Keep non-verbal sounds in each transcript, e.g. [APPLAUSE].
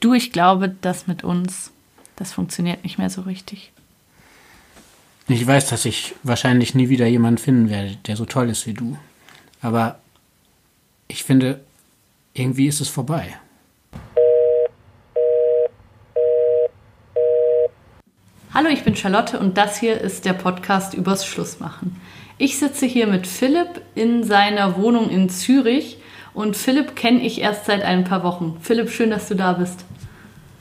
Du, ich glaube, das mit uns, das funktioniert nicht mehr so richtig. Ich weiß, dass ich wahrscheinlich nie wieder jemanden finden werde, der so toll ist wie du. Aber ich finde, irgendwie ist es vorbei. Hallo, ich bin Charlotte und das hier ist der Podcast übers Schlussmachen. Ich sitze hier mit Philipp in seiner Wohnung in Zürich und Philipp kenne ich erst seit ein paar Wochen. Philipp, schön, dass du da bist.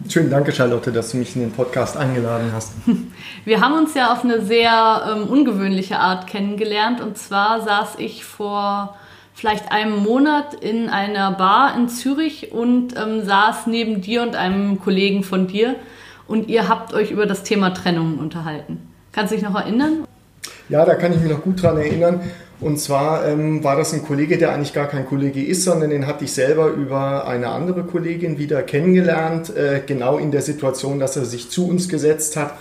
Schön, danke Charlotte, dass du mich in den Podcast eingeladen hast. [LAUGHS] Wir haben uns ja auf eine sehr ähm, ungewöhnliche Art kennengelernt und zwar saß ich vor vielleicht einem Monat in einer Bar in Zürich und ähm, saß neben dir und einem Kollegen von dir und ihr habt euch über das Thema Trennungen unterhalten. Kannst du dich noch erinnern? Ja, da kann ich mich noch gut dran erinnern. Und zwar ähm, war das ein Kollege, der eigentlich gar kein Kollege ist, sondern den hatte ich selber über eine andere Kollegin wieder kennengelernt, äh, genau in der Situation, dass er sich zu uns gesetzt hat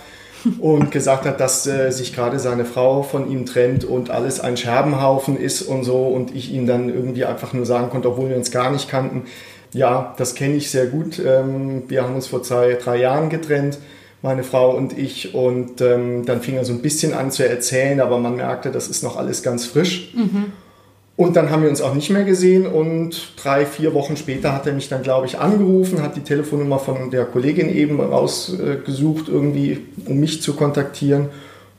und gesagt hat, dass äh, sich gerade seine Frau von ihm trennt und alles ein Scherbenhaufen ist und so und ich ihm dann irgendwie einfach nur sagen konnte, obwohl wir uns gar nicht kannten, ja, das kenne ich sehr gut. Ähm, wir haben uns vor zwei, drei Jahren getrennt, meine Frau und ich. Und ähm, dann fing er so ein bisschen an zu erzählen, aber man merkte, das ist noch alles ganz frisch. Mhm. Und dann haben wir uns auch nicht mehr gesehen und drei, vier Wochen später hat er mich dann, glaube ich, angerufen, hat die Telefonnummer von der Kollegin eben rausgesucht, irgendwie, um mich zu kontaktieren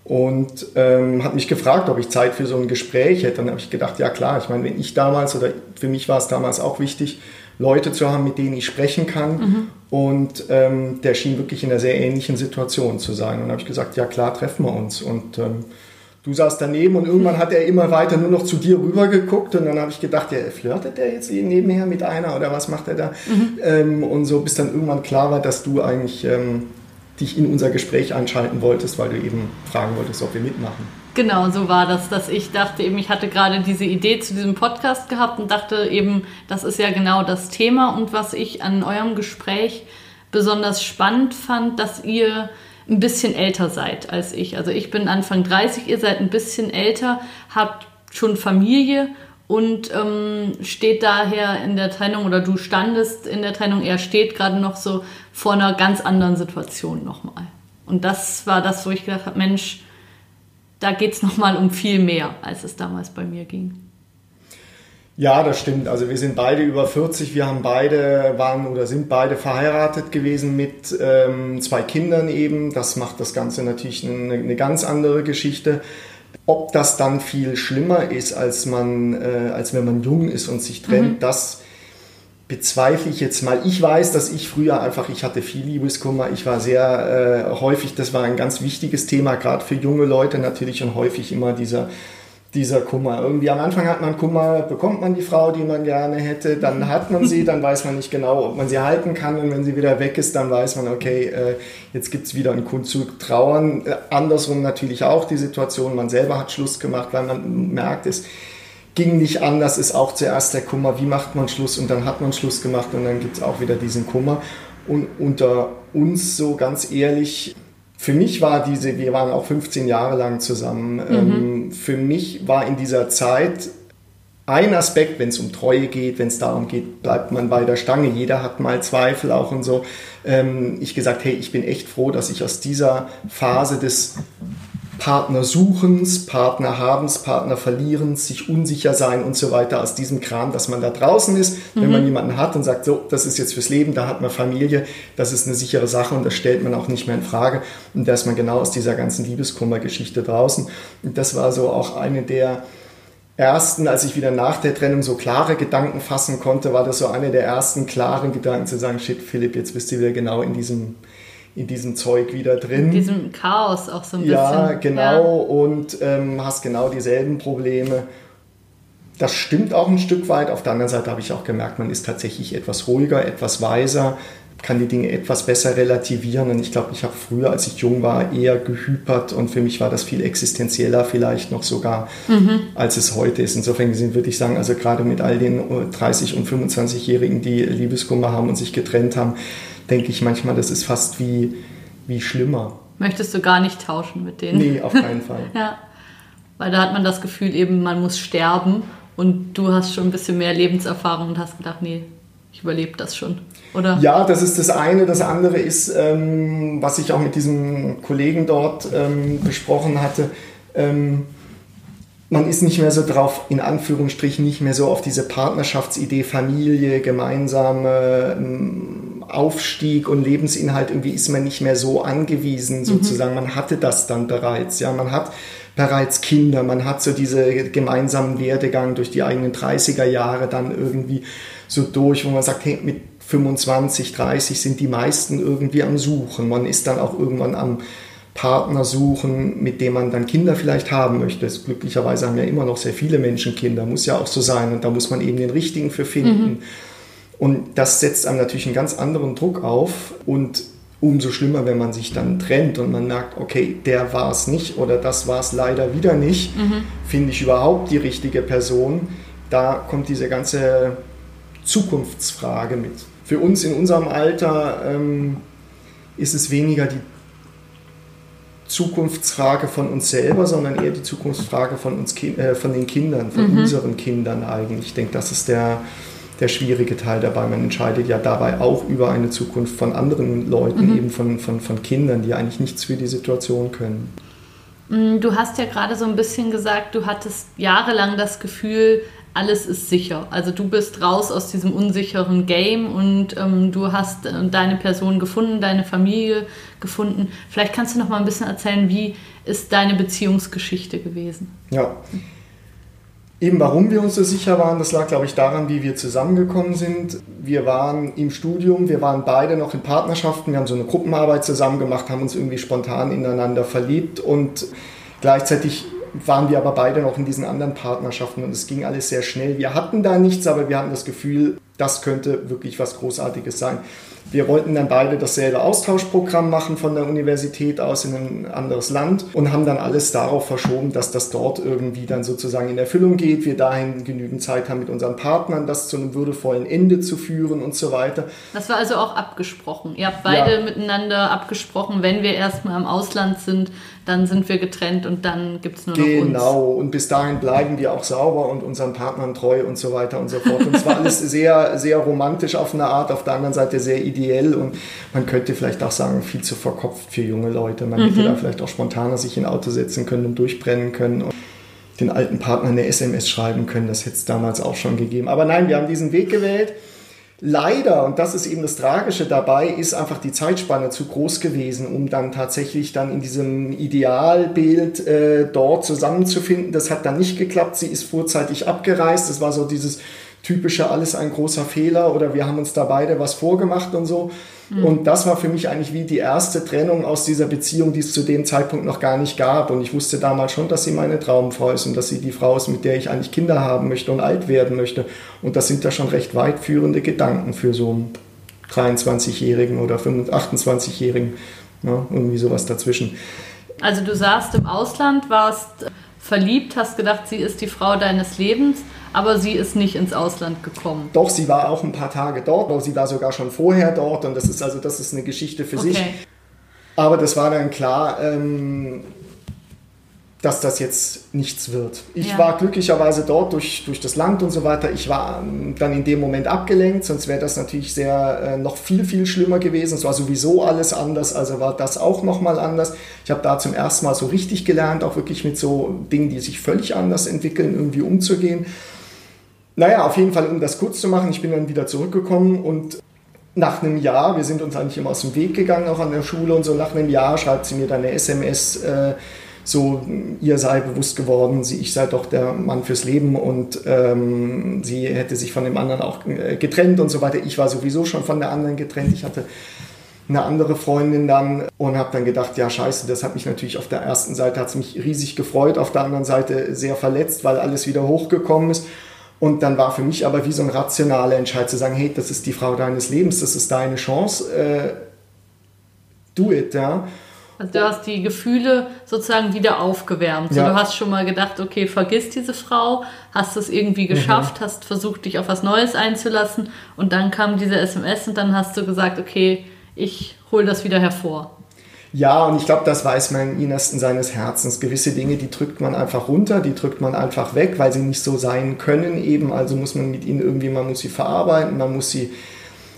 und ähm, hat mich gefragt, ob ich Zeit für so ein Gespräch hätte. Dann habe ich gedacht, ja klar, ich meine, wenn ich damals oder für mich war es damals auch wichtig, Leute zu haben, mit denen ich sprechen kann. Mhm. Und ähm, der schien wirklich in einer sehr ähnlichen Situation zu sein. Und dann habe ich gesagt, ja klar, treffen wir uns. Und ähm, du saßt daneben und irgendwann hat er immer weiter nur noch zu dir rüber geguckt. Und dann habe ich gedacht, ja, flirtet der jetzt nebenher mit einer oder was macht er da? Mhm. Ähm, und so bis dann irgendwann klar war, dass du eigentlich ähm, dich in unser Gespräch einschalten wolltest, weil du eben fragen wolltest, ob wir mitmachen. Genau, so war das, dass ich dachte eben, ich hatte gerade diese Idee zu diesem Podcast gehabt und dachte eben, das ist ja genau das Thema und was ich an eurem Gespräch besonders spannend fand, dass ihr ein bisschen älter seid als ich. Also ich bin Anfang 30, ihr seid ein bisschen älter, habt schon Familie und ähm, steht daher in der Trennung oder du standest in der Trennung, er steht gerade noch so vor einer ganz anderen Situation nochmal. Und das war das, wo ich gedacht habe, Mensch, da geht es nochmal um viel mehr, als es damals bei mir ging. Ja, das stimmt. Also wir sind beide über 40. Wir haben beide, waren oder sind beide verheiratet gewesen mit ähm, zwei Kindern eben. Das macht das Ganze natürlich eine, eine, ganz andere Geschichte. Ob das dann viel schlimmer ist, als man, äh, als wenn man jung ist und sich trennt, mhm. das bezweifle ich jetzt mal. Ich weiß, dass ich früher einfach, ich hatte viel Liebeskummer, ich war sehr äh, häufig, das war ein ganz wichtiges Thema, gerade für junge Leute natürlich und häufig immer dieser, dieser Kummer. Irgendwie am Anfang hat man Kummer, bekommt man die Frau, die man gerne hätte, dann [LAUGHS] hat man sie, dann weiß man nicht genau, ob man sie halten kann und wenn sie wieder weg ist, dann weiß man, okay, äh, jetzt gibt es wieder einen Grund zu trauern. Äh, andersrum natürlich auch die Situation, man selber hat Schluss gemacht, weil man merkt, es ging nicht anders, ist auch zuerst der Kummer, wie macht man Schluss und dann hat man Schluss gemacht und dann gibt es auch wieder diesen Kummer. Und unter uns so ganz ehrlich, für mich war diese, wir waren auch 15 Jahre lang zusammen, mhm. ähm, für mich war in dieser Zeit ein Aspekt, wenn es um Treue geht, wenn es darum geht, bleibt man bei der Stange, jeder hat mal Zweifel auch und so, ähm, ich gesagt, hey, ich bin echt froh, dass ich aus dieser Phase des Partnersuchens, Partnerhabens, Partnerverlierens, sich unsicher sein und so weiter aus diesem Kram, dass man da draußen ist, mhm. wenn man jemanden hat und sagt, so, das ist jetzt fürs Leben, da hat man Familie, das ist eine sichere Sache und das stellt man auch nicht mehr in Frage. Und da ist man genau aus dieser ganzen Liebeskummergeschichte draußen. Und das war so auch eine der ersten, als ich wieder nach der Trennung so klare Gedanken fassen konnte, war das so eine der ersten klaren Gedanken zu sagen, shit, Philipp, jetzt bist du wieder genau in diesem in diesem Zeug wieder drin. In diesem Chaos auch so ein ja, bisschen. Genau, ja, genau. Und ähm, hast genau dieselben Probleme. Das stimmt auch ein Stück weit. Auf der anderen Seite habe ich auch gemerkt, man ist tatsächlich etwas ruhiger, etwas weiser, kann die Dinge etwas besser relativieren. Und ich glaube, ich habe früher, als ich jung war, eher gehypert und für mich war das viel existenzieller vielleicht noch sogar, mhm. als es heute ist. Insofern gesehen würde ich sagen, also gerade mit all den 30- und 25-Jährigen, die Liebeskummer haben und sich getrennt haben, denke ich manchmal, das ist fast wie, wie schlimmer. Möchtest du gar nicht tauschen mit denen? Nee, auf keinen Fall. [LAUGHS] ja, weil da hat man das Gefühl eben, man muss sterben und du hast schon ein bisschen mehr Lebenserfahrung und hast gedacht, nee, ich überlebe das schon, oder? Ja, das ist das eine. Das andere ist, ähm, was ich auch mit diesem Kollegen dort ähm, besprochen hatte, ähm, man ist nicht mehr so drauf, in Anführungsstrichen, nicht mehr so auf diese Partnerschaftsidee, Familie, gemeinsame ähm, Aufstieg und Lebensinhalt, irgendwie ist man nicht mehr so angewiesen, mhm. sozusagen. Mhm. Man hatte das dann bereits, ja, man hat bereits Kinder, man hat so diese gemeinsamen Werdegang durch die eigenen 30er Jahre dann irgendwie so durch, wo man sagt, hey, mit 25, 30 sind die meisten irgendwie am Suchen. Man ist dann auch irgendwann am Partner suchen, mit dem man dann Kinder vielleicht haben möchte. Glücklicherweise haben ja immer noch sehr viele Menschen Kinder, muss ja auch so sein. Und da muss man eben den richtigen für finden. Mhm. Und das setzt einem natürlich einen ganz anderen Druck auf. Und umso schlimmer, wenn man sich dann trennt und man merkt, okay, der war es nicht oder das war es leider wieder nicht, mhm. finde ich überhaupt die richtige Person. Da kommt diese ganze Zukunftsfrage mit. Für uns in unserem Alter ähm, ist es weniger die Zukunftsfrage von uns selber, sondern eher die Zukunftsfrage von, uns, äh, von den Kindern, von mhm. unseren Kindern eigentlich. Ich denke, das ist der, der schwierige Teil dabei. Man entscheidet ja dabei auch über eine Zukunft von anderen Leuten, mhm. eben von, von, von Kindern, die eigentlich nichts für die Situation können. Mm, du hast ja gerade so ein bisschen gesagt, du hattest jahrelang das Gefühl, alles ist sicher. Also du bist raus aus diesem unsicheren Game und ähm, du hast äh, deine Person gefunden, deine Familie gefunden. Vielleicht kannst du noch mal ein bisschen erzählen, wie ist deine Beziehungsgeschichte gewesen? Ja. Eben warum wir uns so sicher waren, das lag, glaube ich, daran, wie wir zusammengekommen sind. Wir waren im Studium, wir waren beide noch in Partnerschaften, wir haben so eine Gruppenarbeit zusammen gemacht, haben uns irgendwie spontan ineinander verliebt und gleichzeitig waren wir aber beide noch in diesen anderen Partnerschaften und es ging alles sehr schnell. Wir hatten da nichts, aber wir hatten das Gefühl, das könnte wirklich was Großartiges sein. Wir wollten dann beide dasselbe Austauschprogramm machen von der Universität aus in ein anderes Land und haben dann alles darauf verschoben, dass das dort irgendwie dann sozusagen in Erfüllung geht. Wir dahin genügend Zeit haben mit unseren Partnern, das zu einem würdevollen Ende zu führen und so weiter. Das war also auch abgesprochen. Ihr habt beide ja. miteinander abgesprochen, wenn wir erstmal im Ausland sind, dann sind wir getrennt und dann gibt es nur noch genau. uns. Genau, und bis dahin bleiben wir auch sauber und unseren Partnern treu und so weiter und so fort. Und es war alles sehr, sehr romantisch auf eine Art, auf der anderen Seite sehr ideell und man könnte vielleicht auch sagen, viel zu verkopft für junge Leute. Man mhm. hätte da vielleicht auch spontaner sich in ein Auto setzen können und durchbrennen können und den alten Partner eine SMS schreiben können. Das hätte es damals auch schon gegeben. Aber nein, wir haben diesen Weg gewählt. Leider, und das ist eben das Tragische dabei, ist einfach die Zeitspanne zu groß gewesen, um dann tatsächlich dann in diesem Idealbild äh, dort zusammenzufinden. Das hat dann nicht geklappt. Sie ist vorzeitig abgereist. Das war so dieses typische alles ein großer Fehler oder wir haben uns da beide was vorgemacht und so. Mhm. Und das war für mich eigentlich wie die erste Trennung aus dieser Beziehung, die es zu dem Zeitpunkt noch gar nicht gab. Und ich wusste damals schon, dass sie meine Traumfrau ist und dass sie die Frau ist, mit der ich eigentlich Kinder haben möchte und alt werden möchte. Und das sind da schon recht weitführende Gedanken für so einen 23-Jährigen oder 28-Jährigen. Ja, irgendwie sowas dazwischen. Also du saßt im Ausland, warst verliebt, hast gedacht, sie ist die Frau deines Lebens aber sie ist nicht ins Ausland gekommen. Doch, sie war auch ein paar Tage dort, sie war sogar schon vorher dort und das ist also das ist eine Geschichte für okay. sich. Aber das war dann klar, ähm, dass das jetzt nichts wird. Ich ja. war glücklicherweise dort durch, durch das Land und so weiter. Ich war ähm, dann in dem Moment abgelenkt, sonst wäre das natürlich sehr äh, noch viel, viel schlimmer gewesen. Es war sowieso alles anders, also war das auch nochmal anders. Ich habe da zum ersten Mal so richtig gelernt, auch wirklich mit so Dingen, die sich völlig anders entwickeln, irgendwie umzugehen. Naja, auf jeden Fall, um das kurz zu machen, ich bin dann wieder zurückgekommen und nach einem Jahr, wir sind uns eigentlich immer aus dem Weg gegangen, auch an der Schule und so, nach einem Jahr schreibt sie mir dann eine SMS, äh, so, ihr sei bewusst geworden, sie, ich sei doch der Mann fürs Leben und ähm, sie hätte sich von dem anderen auch äh, getrennt und so weiter. Ich war sowieso schon von der anderen getrennt. Ich hatte eine andere Freundin dann und habe dann gedacht, ja scheiße, das hat mich natürlich auf der ersten Seite hat mich riesig gefreut, auf der anderen Seite sehr verletzt, weil alles wieder hochgekommen ist. Und dann war für mich aber wie so ein rationaler Entscheid zu sagen, hey, das ist die Frau deines Lebens, das ist deine Chance, äh, do it, ja. Also du hast die Gefühle sozusagen wieder aufgewärmt. Ja. du hast schon mal gedacht, okay, vergiss diese Frau, hast es irgendwie geschafft, mhm. hast versucht, dich auf was Neues einzulassen und dann kam diese SMS und dann hast du gesagt, okay, ich hole das wieder hervor. Ja, und ich glaube, das weiß man im Innersten seines Herzens. Gewisse Dinge, die drückt man einfach runter, die drückt man einfach weg, weil sie nicht so sein können eben. Also muss man mit ihnen irgendwie, man muss sie verarbeiten, man muss sie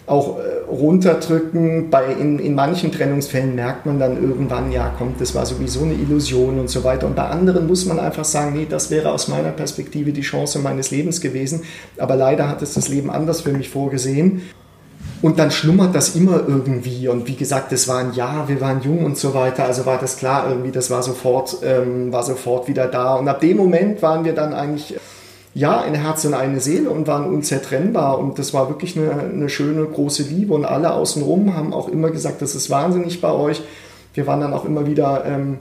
auch äh, runterdrücken. Bei, in, in manchen Trennungsfällen merkt man dann irgendwann, ja, kommt, das war sowieso eine Illusion und so weiter. Und bei anderen muss man einfach sagen, nee, das wäre aus meiner Perspektive die Chance meines Lebens gewesen. Aber leider hat es das Leben anders für mich vorgesehen. Und dann schlummert das immer irgendwie. Und wie gesagt, das war ein Jahr, wir waren jung und so weiter. Also war das klar irgendwie, das war sofort, ähm, war sofort wieder da. Und ab dem Moment waren wir dann eigentlich ja, ein Herz und eine Seele und waren unzertrennbar. Und das war wirklich eine, eine schöne, große Liebe. Und alle außenrum haben auch immer gesagt, das ist wahnsinnig bei euch. Wir waren dann auch immer wieder ähm,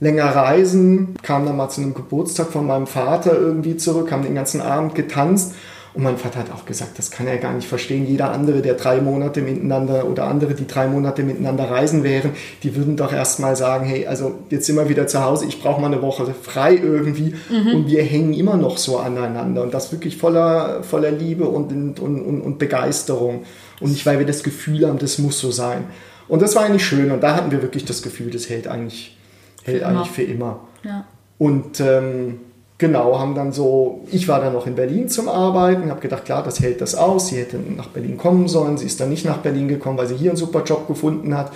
länger reisen, kamen dann mal zu einem Geburtstag von meinem Vater irgendwie zurück, haben den ganzen Abend getanzt. Und mein Vater hat auch gesagt, das kann er gar nicht verstehen. Jeder andere, der drei Monate miteinander oder andere, die drei Monate miteinander reisen wären, die würden doch erstmal sagen, hey, also jetzt sind wir wieder zu Hause, ich brauche mal eine Woche frei irgendwie. Mhm. Und wir hängen immer noch so aneinander. Und das wirklich voller, voller Liebe und, und, und, und Begeisterung. Und nicht, weil wir das Gefühl haben, das muss so sein. Und das war eigentlich schön. Und da hatten wir wirklich das Gefühl, das hält eigentlich, hält für eigentlich immer. für immer. Ja. Und ähm, Genau, haben dann so, ich war dann noch in Berlin zum Arbeiten, habe gedacht, klar, das hält das aus. Sie hätte nach Berlin kommen sollen. Sie ist dann nicht nach Berlin gekommen, weil sie hier einen super Job gefunden hat.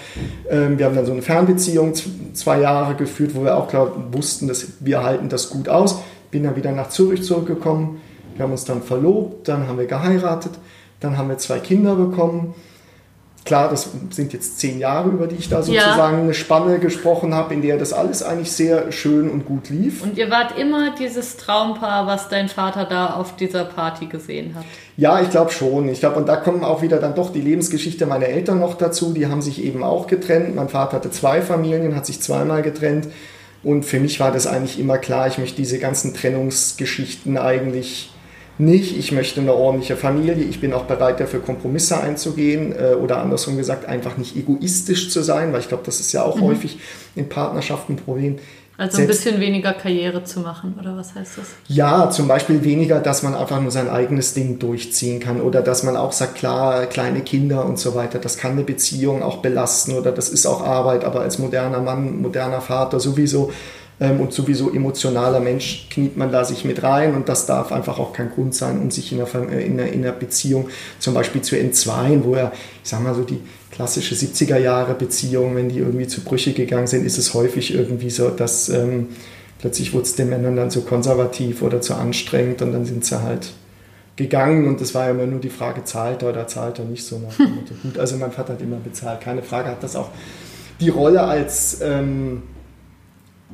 Ähm, wir haben dann so eine Fernbeziehung zwei Jahre geführt, wo wir auch klar wussten, dass wir halten das gut aus. Bin dann wieder nach Zürich zurückgekommen. Wir haben uns dann verlobt, dann haben wir geheiratet, dann haben wir zwei Kinder bekommen. Klar, das sind jetzt zehn Jahre, über die ich da sozusagen ja. eine Spanne gesprochen habe, in der das alles eigentlich sehr schön und gut lief. Und ihr wart immer dieses Traumpaar, was dein Vater da auf dieser Party gesehen hat. Ja, ich glaube schon. Ich glaube, und da kommen auch wieder dann doch die Lebensgeschichte meiner Eltern noch dazu. Die haben sich eben auch getrennt. Mein Vater hatte zwei Familien, hat sich zweimal getrennt. Und für mich war das eigentlich immer klar, ich möchte diese ganzen Trennungsgeschichten eigentlich nicht, ich möchte eine ordentliche Familie, ich bin auch bereit dafür Kompromisse einzugehen äh, oder andersrum gesagt einfach nicht egoistisch zu sein, weil ich glaube, das ist ja auch mhm. häufig in Partnerschaften ein Problem. Also ein bisschen weniger Karriere zu machen, oder was heißt das? Ja, zum Beispiel weniger, dass man einfach nur sein eigenes Ding durchziehen kann oder dass man auch sagt, klar, kleine Kinder und so weiter, das kann eine Beziehung auch belasten oder das ist auch Arbeit, aber als moderner Mann, moderner Vater sowieso ähm, und sowieso emotionaler Mensch kniet man da sich mit rein und das darf einfach auch kein Grund sein, um sich in einer, äh, in einer, in einer Beziehung zum Beispiel zu entzweien, wo er, ich sag mal so, die klassische 70er Jahre Beziehung, wenn die irgendwie zu Brüche gegangen sind, ist es häufig irgendwie so, dass ähm, plötzlich wurde es den Männern dann zu konservativ oder zu anstrengend und dann sind sie halt gegangen und das war ja immer nur die Frage, zahlt er oder zahlt er nicht so nach dem [LAUGHS] Motto. Gut, also mein Vater hat immer bezahlt, keine Frage, hat das auch die Rolle als ähm,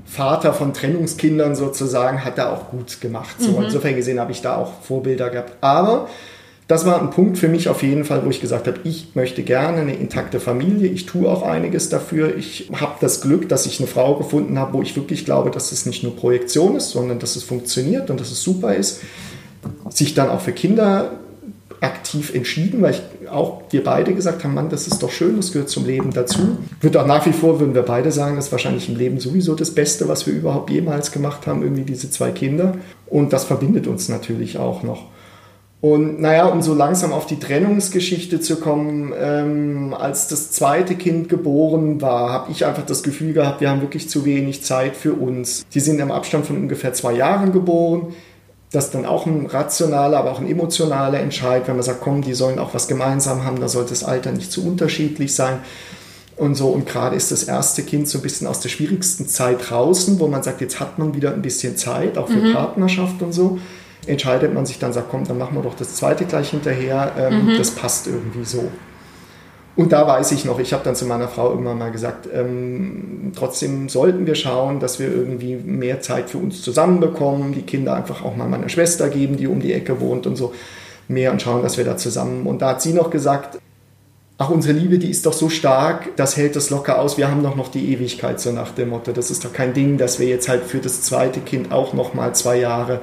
Vater von Trennungskindern sozusagen, hat er auch gut gemacht. So, mhm. Insofern gesehen habe ich da auch Vorbilder gehabt. Aber das war ein Punkt für mich auf jeden Fall, wo ich gesagt habe, ich möchte gerne eine intakte Familie. Ich tue auch einiges dafür. Ich habe das Glück, dass ich eine Frau gefunden habe, wo ich wirklich glaube, dass es nicht nur Projektion ist, sondern dass es funktioniert und dass es super ist. Sich dann auch für Kinder aktiv entschieden, weil ich auch wir beide gesagt haben, Mann, das ist doch schön, das gehört zum Leben dazu. Wird auch nach wie vor, würden wir beide sagen, das ist wahrscheinlich im Leben sowieso das Beste, was wir überhaupt jemals gemacht haben, irgendwie diese zwei Kinder. Und das verbindet uns natürlich auch noch. Und naja, um so langsam auf die Trennungsgeschichte zu kommen, ähm, als das zweite Kind geboren war, habe ich einfach das Gefühl gehabt, wir haben wirklich zu wenig Zeit für uns. Sie sind im Abstand von ungefähr zwei Jahren geboren das ist dann auch ein rationaler, aber auch ein emotionaler Entscheid, wenn man sagt, komm, die sollen auch was gemeinsam haben, da sollte das Alter nicht zu unterschiedlich sein und so. Und gerade ist das erste Kind so ein bisschen aus der schwierigsten Zeit draußen, wo man sagt, jetzt hat man wieder ein bisschen Zeit, auch für mhm. Partnerschaft und so. Entscheidet man sich dann, sagt, komm, dann machen wir doch das zweite gleich hinterher. Ähm, mhm. Das passt irgendwie so. Und da weiß ich noch, ich habe dann zu meiner Frau irgendwann mal gesagt, ähm, trotzdem sollten wir schauen, dass wir irgendwie mehr Zeit für uns zusammenbekommen, die Kinder einfach auch mal meiner Schwester geben, die um die Ecke wohnt und so mehr und schauen, dass wir da zusammen. Und da hat sie noch gesagt, ach, unsere Liebe, die ist doch so stark, das hält das locker aus, wir haben doch noch die Ewigkeit, so nach dem Motto. Das ist doch kein Ding, dass wir jetzt halt für das zweite Kind auch noch mal zwei Jahre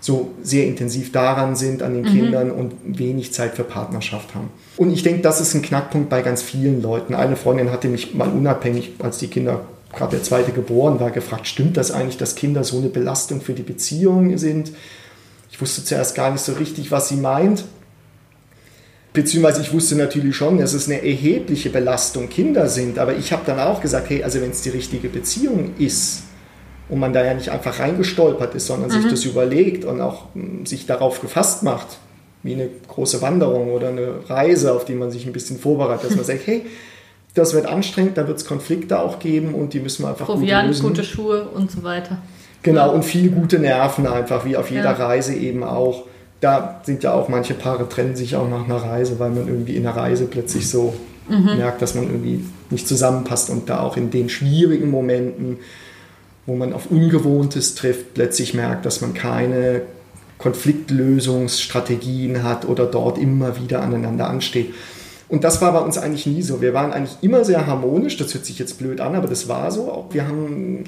so sehr intensiv daran sind, an den mhm. Kindern und wenig Zeit für Partnerschaft haben. Und ich denke, das ist ein Knackpunkt bei ganz vielen Leuten. Eine Freundin hatte mich mal unabhängig, als die Kinder gerade der zweite geboren war, gefragt, stimmt das eigentlich, dass Kinder so eine Belastung für die Beziehung sind? Ich wusste zuerst gar nicht so richtig, was sie meint Beziehungsweise ich wusste natürlich schon, dass es eine erhebliche Belastung Kinder sind, aber ich habe dann auch gesagt, hey, also wenn es die richtige Beziehung ist und man da ja nicht einfach reingestolpert ist, sondern mhm. sich das überlegt und auch hm, sich darauf gefasst macht, wie eine große Wanderung oder eine Reise, auf die man sich ein bisschen vorbereitet, dass man [LAUGHS] sagt, hey, das wird anstrengend, da wird es Konflikte auch geben und die müssen wir einfach Proviant, gut gute Schuhe und so weiter. Genau, und viele gute Nerven einfach, wie auf jeder ja. Reise eben auch. Da sind ja auch manche Paare trennen sich auch nach einer Reise, weil man irgendwie in der Reise plötzlich so mhm. merkt, dass man irgendwie nicht zusammenpasst und da auch in den schwierigen Momenten, wo man auf Ungewohntes trifft, plötzlich merkt, dass man keine Konfliktlösungsstrategien hat oder dort immer wieder aneinander ansteht. Und das war bei uns eigentlich nie so. Wir waren eigentlich immer sehr harmonisch. Das hört sich jetzt blöd an, aber das war so. Wir haben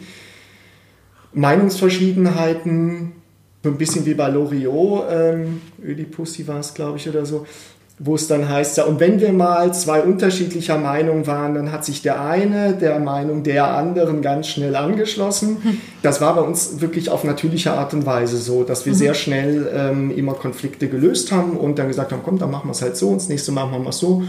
Meinungsverschiedenheiten, so ein bisschen wie bei Loriot, ähm, Ödipussy war es, glaube ich, oder so, wo es dann heißt, ja, und wenn wir mal zwei unterschiedlicher Meinung waren, dann hat sich der eine der Meinung der anderen ganz schnell angeschlossen. Das war bei uns wirklich auf natürliche Art und Weise so, dass wir mhm. sehr schnell ähm, immer Konflikte gelöst haben und dann gesagt haben, komm, dann machen wir es halt so, und das nächste Mal machen wir es so.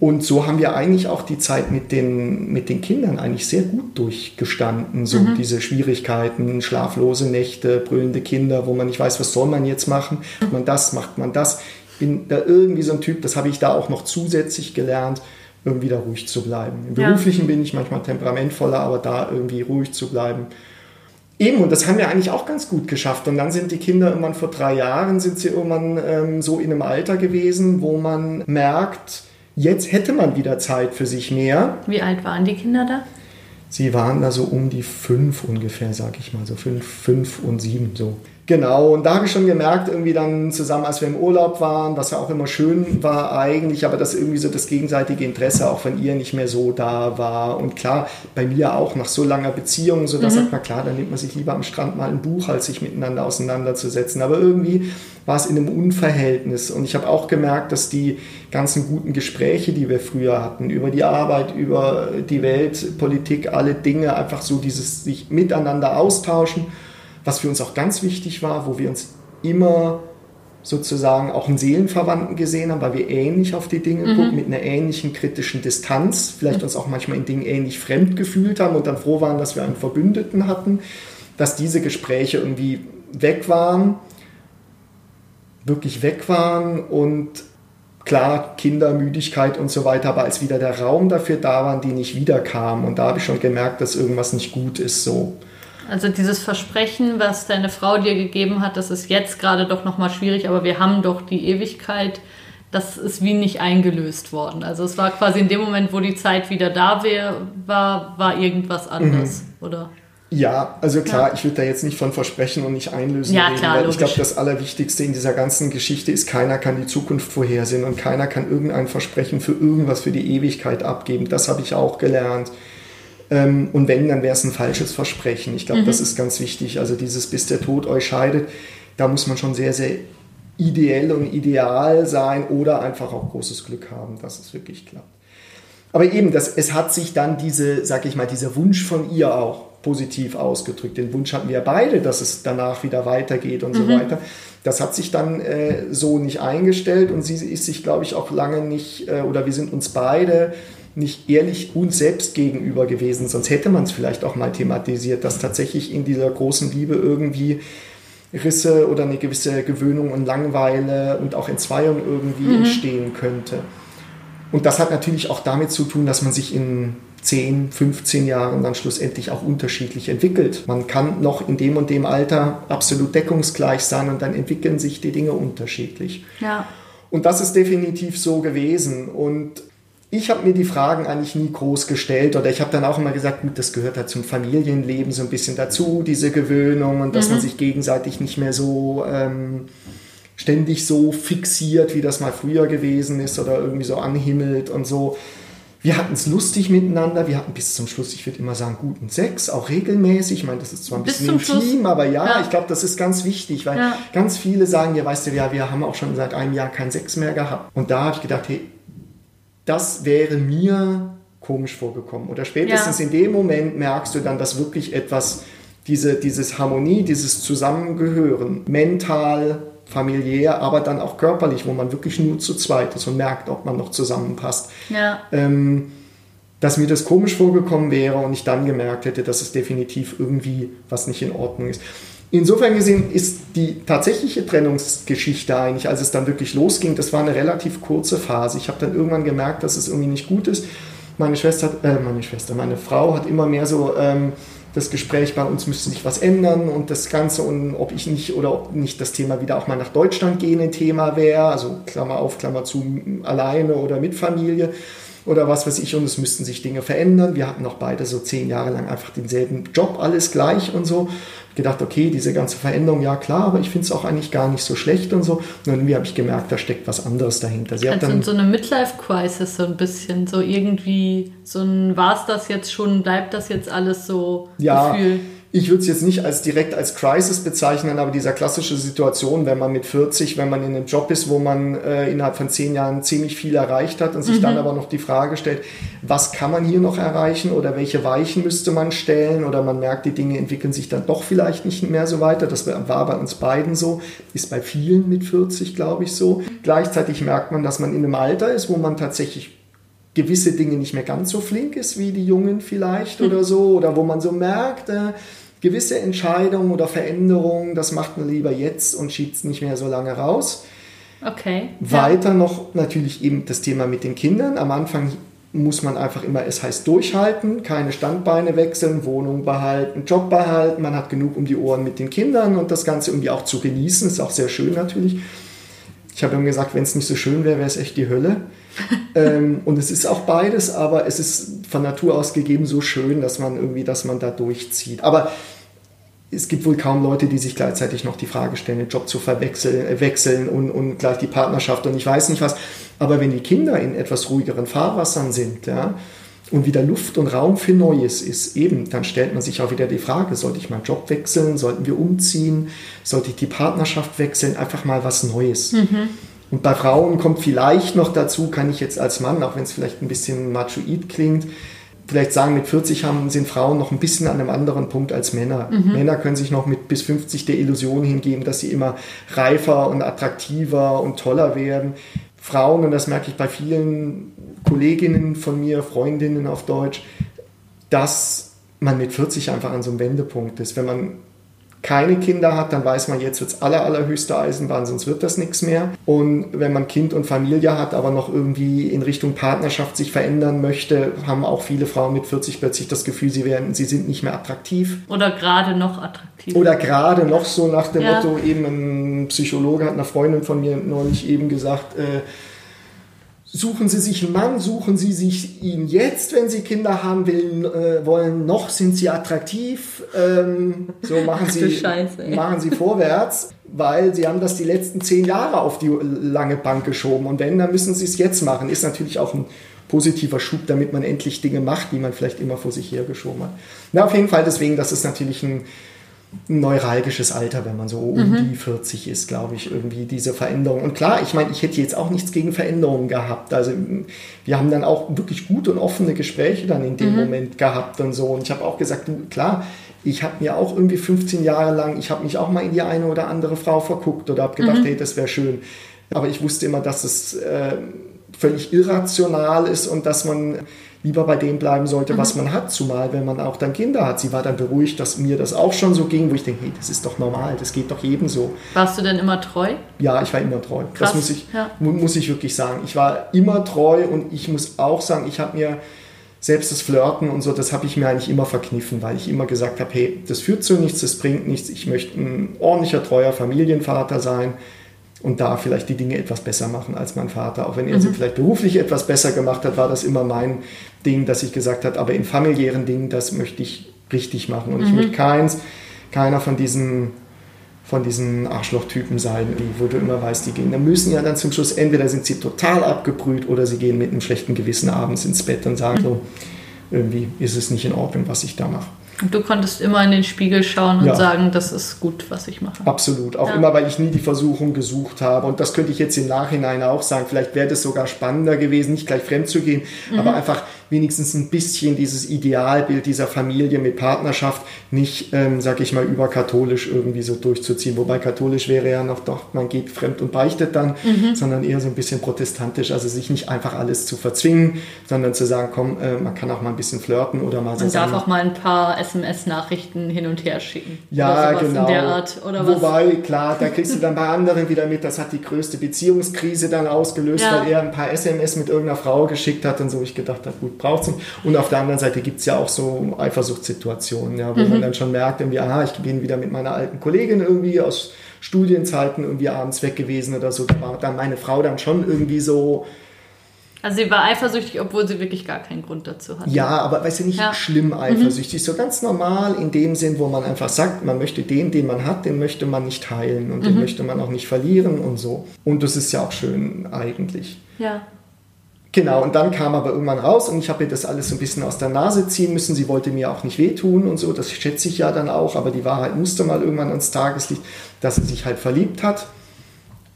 Und so haben wir eigentlich auch die Zeit mit den, mit den Kindern eigentlich sehr gut durchgestanden. So mhm. diese Schwierigkeiten, schlaflose Nächte, brüllende Kinder, wo man nicht weiß, was soll man jetzt machen. Macht man das, macht man das. Bin da irgendwie so ein Typ, das habe ich da auch noch zusätzlich gelernt, irgendwie da ruhig zu bleiben. Im Beruflichen ja. bin ich manchmal temperamentvoller, aber da irgendwie ruhig zu bleiben. Eben, und das haben wir eigentlich auch ganz gut geschafft. Und dann sind die Kinder irgendwann vor drei Jahren, sind sie irgendwann ähm, so in einem Alter gewesen, wo man merkt, Jetzt hätte man wieder Zeit für sich mehr. Wie alt waren die Kinder da? Sie waren da so um die fünf ungefähr, sag ich mal, so fünf, fünf und sieben so. Genau, und da habe ich schon gemerkt, irgendwie dann zusammen, als wir im Urlaub waren, was ja auch immer schön war eigentlich, aber dass irgendwie so das gegenseitige Interesse auch von ihr nicht mehr so da war. Und klar, bei mir auch nach so langer Beziehung, so da mhm. sagt man, klar, dann nimmt man sich lieber am Strand mal ein Buch, als sich miteinander auseinanderzusetzen. Aber irgendwie war es in einem Unverhältnis. Und ich habe auch gemerkt, dass die ganzen guten Gespräche, die wir früher hatten, über die Arbeit, über die Welt, Politik, alle Dinge, einfach so dieses sich miteinander austauschen, was für uns auch ganz wichtig war, wo wir uns immer sozusagen auch einen Seelenverwandten gesehen haben, weil wir ähnlich auf die Dinge mhm. gucken, mit einer ähnlichen kritischen Distanz, vielleicht uns auch manchmal in Dingen ähnlich fremd gefühlt haben und dann froh waren, dass wir einen Verbündeten hatten, dass diese Gespräche irgendwie weg waren, wirklich weg waren und klar, Kindermüdigkeit und so weiter, aber als wieder der Raum dafür da war, die nicht wiederkamen und da habe ich schon gemerkt, dass irgendwas nicht gut ist so. Also dieses Versprechen, was deine Frau dir gegeben hat, das ist jetzt gerade doch nochmal schwierig, aber wir haben doch die Ewigkeit, das ist wie nicht eingelöst worden. Also es war quasi in dem Moment, wo die Zeit wieder da wär, war, war irgendwas anders, mhm. oder? Ja, also klar, ja. ich würde da jetzt nicht von Versprechen und nicht einlösen ja, reden, klar, weil logisch. ich glaube, das Allerwichtigste in dieser ganzen Geschichte ist, keiner kann die Zukunft vorhersehen und keiner kann irgendein Versprechen für irgendwas für die Ewigkeit abgeben. Das habe ich auch gelernt. Ähm, und wenn, dann wäre es ein falsches Versprechen. Ich glaube, mhm. das ist ganz wichtig. Also dieses bis der Tod euch scheidet, da muss man schon sehr, sehr ideell und ideal sein oder einfach auch großes Glück haben, dass es wirklich klappt. Aber eben, das, es hat sich dann diese, sag ich mal, dieser Wunsch von ihr auch positiv ausgedrückt. Den Wunsch hatten wir beide, dass es danach wieder weitergeht und mhm. so weiter. Das hat sich dann äh, so nicht eingestellt und sie ist sich, glaube ich, auch lange nicht, äh, oder wir sind uns beide nicht ehrlich uns selbst gegenüber gewesen, sonst hätte man es vielleicht auch mal thematisiert, dass tatsächlich in dieser großen Liebe irgendwie Risse oder eine gewisse Gewöhnung und Langweile und auch Entzweiung irgendwie mhm. entstehen könnte. Und das hat natürlich auch damit zu tun, dass man sich in 10, 15 Jahren dann schlussendlich auch unterschiedlich entwickelt. Man kann noch in dem und dem Alter absolut deckungsgleich sein und dann entwickeln sich die Dinge unterschiedlich. Ja. Und das ist definitiv so gewesen. Und ich habe mir die Fragen eigentlich nie groß gestellt oder ich habe dann auch immer gesagt, gut, das gehört halt zum Familienleben so ein bisschen dazu, diese Gewöhnung und dass mhm. man sich gegenseitig nicht mehr so ähm, ständig so fixiert, wie das mal früher gewesen ist oder irgendwie so anhimmelt und so. Wir hatten es lustig miteinander, wir hatten bis zum Schluss, ich würde immer sagen, guten Sex, auch regelmäßig. Ich meine, das ist zwar ein bis bisschen intim, Schluss. aber ja, ja. ich glaube, das ist ganz wichtig, weil ja. ganz viele sagen, ja, weißt du, ja, wir haben auch schon seit einem Jahr keinen Sex mehr gehabt. Und da habe ich gedacht, hey, das wäre mir komisch vorgekommen. Oder spätestens ja. in dem Moment merkst du dann, dass wirklich etwas, diese, dieses Harmonie, dieses Zusammengehören, mental, familiär, aber dann auch körperlich, wo man wirklich nur zu zweit ist und merkt, ob man noch zusammenpasst. Ja. Ähm, dass mir das komisch vorgekommen wäre und ich dann gemerkt hätte, dass es definitiv irgendwie was nicht in Ordnung ist. Insofern gesehen ist die tatsächliche Trennungsgeschichte eigentlich, als es dann wirklich losging, das war eine relativ kurze Phase. Ich habe dann irgendwann gemerkt, dass es irgendwie nicht gut ist. Meine Schwester, äh, meine Schwester, meine Frau hat immer mehr so ähm, das Gespräch, bei uns müsste sich was ändern und das Ganze und ob ich nicht oder ob nicht das Thema wieder auch mal nach Deutschland gehen ein Thema wäre, also Klammer auf, Klammer zu, alleine oder mit Familie oder was weiß ich und es müssten sich Dinge verändern. Wir hatten noch beide so zehn Jahre lang einfach denselben Job, alles gleich und so. Gedacht, okay, diese ganze Veränderung, ja klar, aber ich finde es auch eigentlich gar nicht so schlecht und so. Und irgendwie habe ich gemerkt, da steckt was anderes dahinter. Sie hat also dann so eine Midlife-Crisis so ein bisschen, so irgendwie, so ein, war es das jetzt schon, bleibt das jetzt alles so ja, Gefühl? Ich würde es jetzt nicht als direkt als Crisis bezeichnen, aber dieser klassische Situation, wenn man mit 40, wenn man in einem Job ist, wo man äh, innerhalb von zehn Jahren ziemlich viel erreicht hat und sich mhm. dann aber noch die Frage stellt, was kann man hier noch erreichen oder welche Weichen müsste man stellen oder man merkt, die Dinge entwickeln sich dann doch vielleicht nicht mehr so weiter. Das war bei uns beiden so, ist bei vielen mit 40, glaube ich, so. Gleichzeitig merkt man, dass man in einem Alter ist, wo man tatsächlich gewisse Dinge nicht mehr ganz so flink ist wie die Jungen vielleicht oder so, oder wo man so merkt, äh, gewisse Entscheidungen oder Veränderungen, das macht man lieber jetzt und schiebt es nicht mehr so lange raus. Okay. Weiter ja. noch natürlich eben das Thema mit den Kindern. Am Anfang muss man einfach immer, es heißt durchhalten, keine Standbeine wechseln, Wohnung behalten, Job behalten, man hat genug um die Ohren mit den Kindern und das Ganze irgendwie auch zu genießen, ist auch sehr schön natürlich. Ich habe ihm gesagt, wenn es nicht so schön wäre, wäre es echt die Hölle. Ähm, und es ist auch beides, aber es ist von Natur aus gegeben so schön, dass man irgendwie, dass man da durchzieht. Aber es gibt wohl kaum Leute, die sich gleichzeitig noch die Frage stellen, den Job zu verwechseln äh, wechseln und, und gleich die Partnerschaft und ich weiß nicht was. Aber wenn die Kinder in etwas ruhigeren Fahrwassern sind, ja, und wieder Luft und Raum für Neues ist, eben, dann stellt man sich auch wieder die Frage, sollte ich meinen Job wechseln, sollten wir umziehen, sollte ich die Partnerschaft wechseln, einfach mal was Neues. Mhm. Und bei Frauen kommt vielleicht noch dazu, kann ich jetzt als Mann, auch wenn es vielleicht ein bisschen machoid klingt, vielleicht sagen, mit 40 haben, sind Frauen noch ein bisschen an einem anderen Punkt als Männer. Mhm. Männer können sich noch mit bis 50 der Illusion hingeben, dass sie immer reifer und attraktiver und toller werden. Frauen, und das merke ich bei vielen Kolleginnen von mir, Freundinnen auf Deutsch, dass man mit 40 einfach an so einem Wendepunkt ist. Wenn man keine Kinder hat, dann weiß man, jetzt wird es aller, allerhöchste Eisenbahn, sonst wird das nichts mehr. Und wenn man Kind und Familie hat, aber noch irgendwie in Richtung Partnerschaft sich verändern möchte, haben auch viele Frauen mit 40 plötzlich das Gefühl, sie, werden, sie sind nicht mehr attraktiv. Oder gerade noch attraktiv. Oder gerade noch so nach dem ja. Motto, eben ein Psychologe hat einer Freundin von mir neulich eben gesagt, äh, Suchen Sie sich einen Mann, suchen Sie sich ihn jetzt, wenn Sie Kinder haben will, äh, wollen, noch sind Sie attraktiv. Ähm, so [LAUGHS] machen Sie, Scheiße, machen Sie vorwärts, weil Sie haben das die letzten zehn Jahre auf die lange Bank geschoben. Und wenn, dann müssen Sie es jetzt machen. Ist natürlich auch ein positiver Schub, damit man endlich Dinge macht, die man vielleicht immer vor sich hergeschoben hat. Na, auf jeden Fall deswegen, das ist natürlich ein ein neuralgisches Alter, wenn man so um mhm. die 40 ist, glaube ich, irgendwie diese Veränderung. Und klar, ich meine, ich hätte jetzt auch nichts gegen Veränderungen gehabt. Also wir haben dann auch wirklich gute und offene Gespräche dann in dem mhm. Moment gehabt und so. Und ich habe auch gesagt, klar, ich habe mir auch irgendwie 15 Jahre lang, ich habe mich auch mal in die eine oder andere Frau verguckt oder habe gedacht, mhm. hey, das wäre schön. Aber ich wusste immer, dass es äh, völlig irrational ist und dass man lieber bei dem bleiben sollte, mhm. was man hat, zumal wenn man auch dann Kinder hat. Sie war dann beruhigt, dass mir das auch schon so ging, wo ich denke, hey, das ist doch normal, das geht doch jedem so. Warst du denn immer treu? Ja, ich war immer treu. Krass. Das muss ich, ja. muss ich wirklich sagen. Ich war immer treu und ich muss auch sagen, ich habe mir selbst das Flirten und so, das habe ich mir eigentlich immer verkniffen, weil ich immer gesagt habe, hey, das führt zu nichts, das bringt nichts, ich möchte ein ordentlicher, treuer Familienvater sein und da vielleicht die Dinge etwas besser machen als mein Vater. Auch wenn er mhm. sie vielleicht beruflich etwas besser gemacht hat, war das immer mein Ding, dass ich gesagt habe, aber in familiären Dingen, das möchte ich richtig machen. Und mhm. ich möchte keins, keiner von diesen von diesen Arschlochtypen sein, wo du immer weißt, die gehen. Da müssen ja dann zum Schluss, entweder sind sie total abgebrüht oder sie gehen mit einem schlechten Gewissen abends ins Bett und sagen mhm. so, irgendwie ist es nicht in Ordnung, was ich da mache. Und du konntest immer in den Spiegel schauen und Ja. sagen, das ist gut, was ich mache. Absolut. Auch Ja. immer, weil ich nie die Versuchung gesucht habe. Und das könnte ich jetzt im Nachhinein auch sagen. Vielleicht wäre das sogar spannender gewesen, nicht gleich fremd zu gehen, Mhm. aber einfach wenigstens ein bisschen dieses Idealbild dieser Familie mit Partnerschaft nicht, ähm, sag ich mal, überkatholisch irgendwie so durchzuziehen. Wobei katholisch wäre ja noch doch, man geht fremd und beichtet dann, Mhm. sondern eher so ein bisschen protestantisch. Also sich nicht einfach alles zu verzwingen, sondern zu sagen, komm, äh, man kann auch mal ein bisschen flirten oder mal so Man darf auch mal ein paar SMS-Nachrichten hin und her schicken. Ja, oder genau. In der Art. Oder was? Wobei, klar, da kriegst du dann bei anderen wieder mit, das hat die größte Beziehungskrise dann ausgelöst, Ja. weil er ein paar SMS mit irgendeiner Frau geschickt hat und so. Ich gedacht habe, gut, braucht's nicht. Und auf der anderen Seite gibt's ja auch so Eifersuchtssituationen, ja, wo Mhm. man dann schon merkt, irgendwie, aha, ich bin wieder mit meiner alten Kollegin irgendwie aus Studienzeiten irgendwie abends weg gewesen oder so. Da war dann meine Frau dann schon irgendwie so, Also sie war eifersüchtig, obwohl sie wirklich gar keinen Grund dazu hatte. Ja, aber weißt du, nicht Ja. schlimm eifersüchtig, so ganz normal in dem Sinn, wo man einfach sagt, man möchte den, den man hat, den möchte man nicht teilen und den möchte man auch nicht verlieren und so. Und das ist ja auch schön eigentlich. Ja. Genau, und dann kam aber irgendwann raus und ich habe ihr das alles so ein bisschen aus der Nase ziehen müssen. Sie wollte mir auch nicht wehtun und so, das schätze ich ja dann auch, aber die Wahrheit musste mal irgendwann ans Tageslicht, dass sie sich halt verliebt hat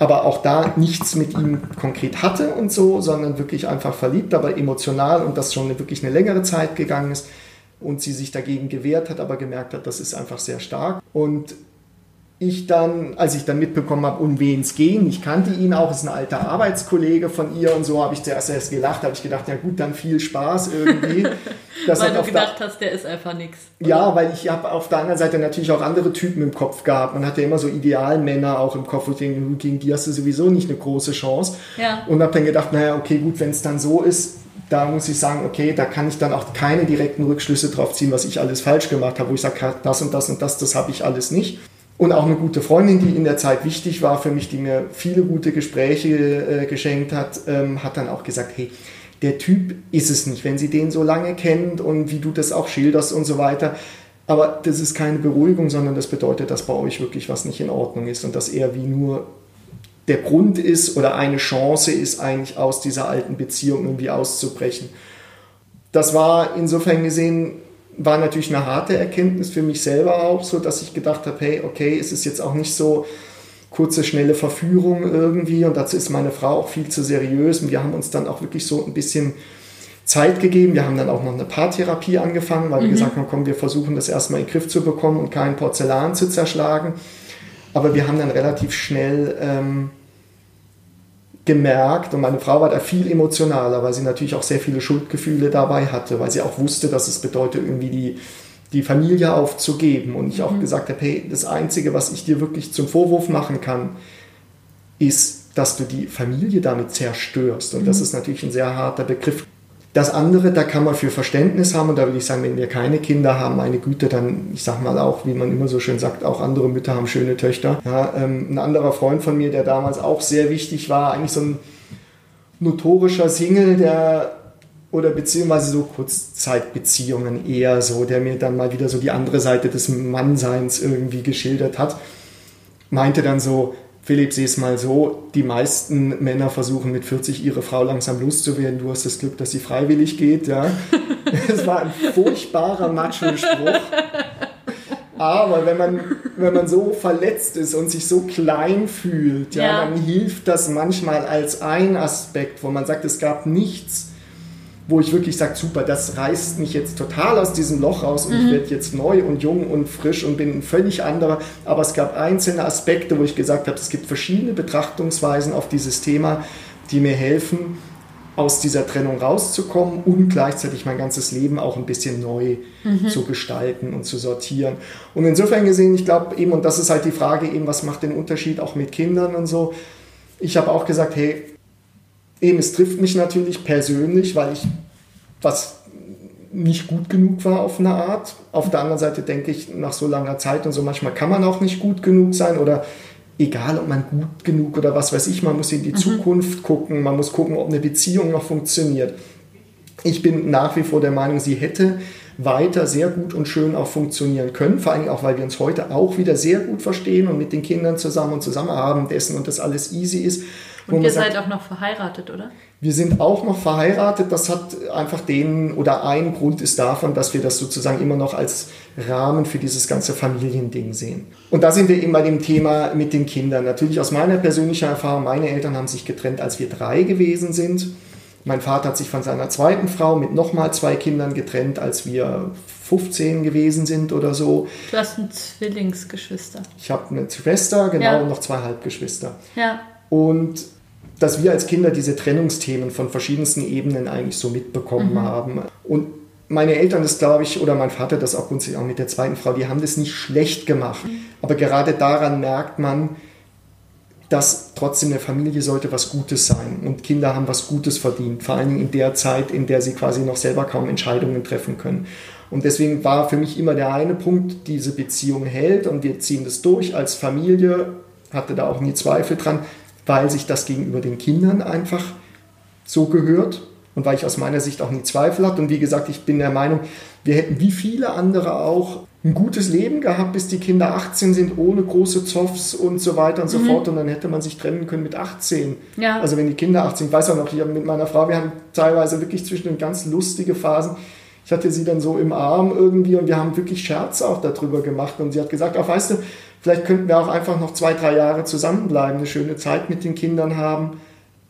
aber auch da nichts mit ihm konkret hatte und so, sondern wirklich einfach verliebt, aber emotional und das schon wirklich eine längere Zeit gegangen ist und sie sich dagegen gewehrt hat, aber gemerkt hat, das ist einfach sehr stark. Und ich dann, als ich dann mitbekommen habe, um wen es ging, ich kannte ihn auch, ist ein alter Arbeitskollege von ihr und so, habe ich zuerst erst gelacht, habe ich gedacht, ja gut, dann viel Spaß irgendwie. [LAUGHS] Das Weil du gedacht hast, der ist einfach nichts. ja, weil ich habe auf der anderen Seite natürlich auch andere Typen im Kopf gehabt. Man hat ja immer so Idealmänner auch im Kopf, gegen die hast du sowieso nicht eine große Chance. Ja. Und habe dann gedacht, naja, okay, gut, wenn es dann so ist, da muss ich sagen, okay, da kann ich dann auch keine direkten Rückschlüsse drauf ziehen, was ich alles falsch gemacht habe, wo ich sage, das und das und das, das habe ich alles nicht. Und auch eine gute Freundin, die in der Zeit wichtig war für mich, die mir viele gute Gespräche äh, geschenkt hat, ähm, hat dann auch gesagt, hey, der Typ ist es nicht, wenn sie den so lange kennt und wie du das auch schilderst und so weiter. Aber das ist keine Beruhigung, sondern das bedeutet, dass bei euch wirklich was nicht in Ordnung ist und dass er wie nur der Grund ist oder eine Chance ist, eigentlich aus dieser alten Beziehung irgendwie auszubrechen. Das war insofern gesehen, war natürlich eine harte Erkenntnis für mich selber auch, so dass ich gedacht habe, hey, okay, es ist jetzt auch nicht so kurze, schnelle Verführung irgendwie und dazu ist meine Frau auch viel zu seriös und wir haben uns dann auch wirklich so ein bisschen Zeit gegeben. Wir haben dann auch noch eine Paartherapie angefangen, weil wir gesagt haben, komm, wir versuchen das erstmal in den Griff zu bekommen und kein Porzellan zu zerschlagen. Aber wir haben dann relativ schnell ähm, gemerkt, und meine Frau war da viel emotionaler, weil sie natürlich auch sehr viele Schuldgefühle dabei hatte, weil sie auch wusste, dass es bedeutet, irgendwie die, die Familie aufzugeben. Und ich auch gesagt habe, hey, das Einzige, was ich dir wirklich zum Vorwurf machen kann, ist, dass du die Familie damit zerstörst. Und das ist natürlich ein sehr harter Begriff. Das andere, da kann man für Verständnis haben und da würde ich sagen, wenn wir keine Kinder haben, meine Güte, dann, ich sag mal auch, wie man immer so schön sagt, auch andere Mütter haben schöne Töchter. Ja, ähm, ein anderer Freund von mir, der damals auch sehr wichtig war, eigentlich so ein notorischer Single, der oder beziehungsweise so Kurzzeitbeziehungen eher so, der mir dann mal wieder so die andere Seite des Mannseins irgendwie geschildert hat, meinte dann so, Philipp, sieh es mal so, die meisten Männer versuchen mit 40 ihre Frau langsam loszuwerden. Du hast das Glück, dass sie freiwillig geht. Ja. [LAUGHS] Das war ein furchtbarer Macho-Spruch. Aber wenn man, wenn man so verletzt ist und sich so klein fühlt, ja, Ja. dann hilft das manchmal als ein Aspekt, wo man sagt, es gab nichts, wo ich wirklich sage, super, das reißt mich jetzt total aus diesem Loch raus und ich werde jetzt neu und jung und frisch und bin ein völlig anderer. Aber es gab einzelne Aspekte, wo ich gesagt habe, es gibt verschiedene Betrachtungsweisen auf dieses Thema, die mir helfen, aus dieser Trennung rauszukommen und gleichzeitig mein ganzes Leben auch ein bisschen neu zu gestalten und zu sortieren. Und insofern gesehen, ich glaube eben, und das ist halt die Frage eben, was macht den Unterschied auch mit Kindern und so. Ich habe auch gesagt, hey, eben, es trifft mich natürlich persönlich, weil ich was nicht gut genug war auf eine Art. Auf der anderen Seite denke ich, nach so langer Zeit und so, manchmal kann man auch nicht gut genug sein oder egal, ob man gut genug oder was weiß ich, man muss in die Zukunft gucken, man muss gucken, ob eine Beziehung noch funktioniert. Ich bin nach wie vor der Meinung, sie hätte weiter sehr gut und schön auch funktionieren können, vor allem auch, weil wir uns heute auch wieder sehr gut verstehen und mit den Kindern zusammen und zusammen Abendessen und das alles easy ist. Und ihr sagt, seid auch noch verheiratet, oder? Wir sind auch noch verheiratet. Das hat einfach den oder ein Grund ist davon, dass wir das sozusagen immer noch als Rahmen für dieses ganze Familiending sehen. Und da sind wir eben bei dem Thema mit den Kindern. Natürlich aus meiner persönlichen Erfahrung, meine Eltern haben sich getrennt, als wir drei gewesen sind. Mein Vater hat sich von seiner zweiten Frau mit nochmal zwei Kindern getrennt, als wir 15 gewesen sind oder so. Du hast ein Zwillingsgeschwister. Ich habe eine Schwester, genau, ja. und noch zwei Halbgeschwister. Ja. Und dass wir als Kinder diese Trennungsthemen von verschiedensten Ebenen eigentlich so mitbekommen mhm. haben. Und meine Eltern das, glaube ich, oder mein Vater das auch grundsätzlich auch mit der zweiten Frau, die haben das nicht schlecht gemacht. Mhm. Aber gerade daran merkt man, dass trotzdem eine Familie sollte was Gutes sein und Kinder haben was Gutes verdient, vor allen Dingen in der Zeit, in der sie quasi noch selber kaum Entscheidungen treffen können. Und deswegen war für mich immer der eine Punkt, diese Beziehung hält und wir ziehen das durch als Familie, hatte da auch nie Zweifel dran, weil sich das gegenüber den Kindern einfach so gehört und weil ich aus meiner Sicht auch nie Zweifel hatte. Und wie gesagt, ich bin der Meinung, wir hätten wie viele andere auch ein gutes Leben gehabt, bis die Kinder 18 sind, ohne große Zoffs und so weiter und so mhm. fort. Und dann hätte man sich trennen können mit 18. Ja. Also wenn die Kinder 18, ich weiß auch noch, ich mit meiner Frau, wir haben teilweise wirklich zwischen ganz lustige Phasen. Ich hatte sie dann so im Arm irgendwie und wir haben wirklich Scherze auch darüber gemacht. Und sie hat gesagt, auch weißt du, vielleicht könnten wir auch einfach noch zwei, drei Jahre zusammenbleiben, eine schöne Zeit mit den Kindern haben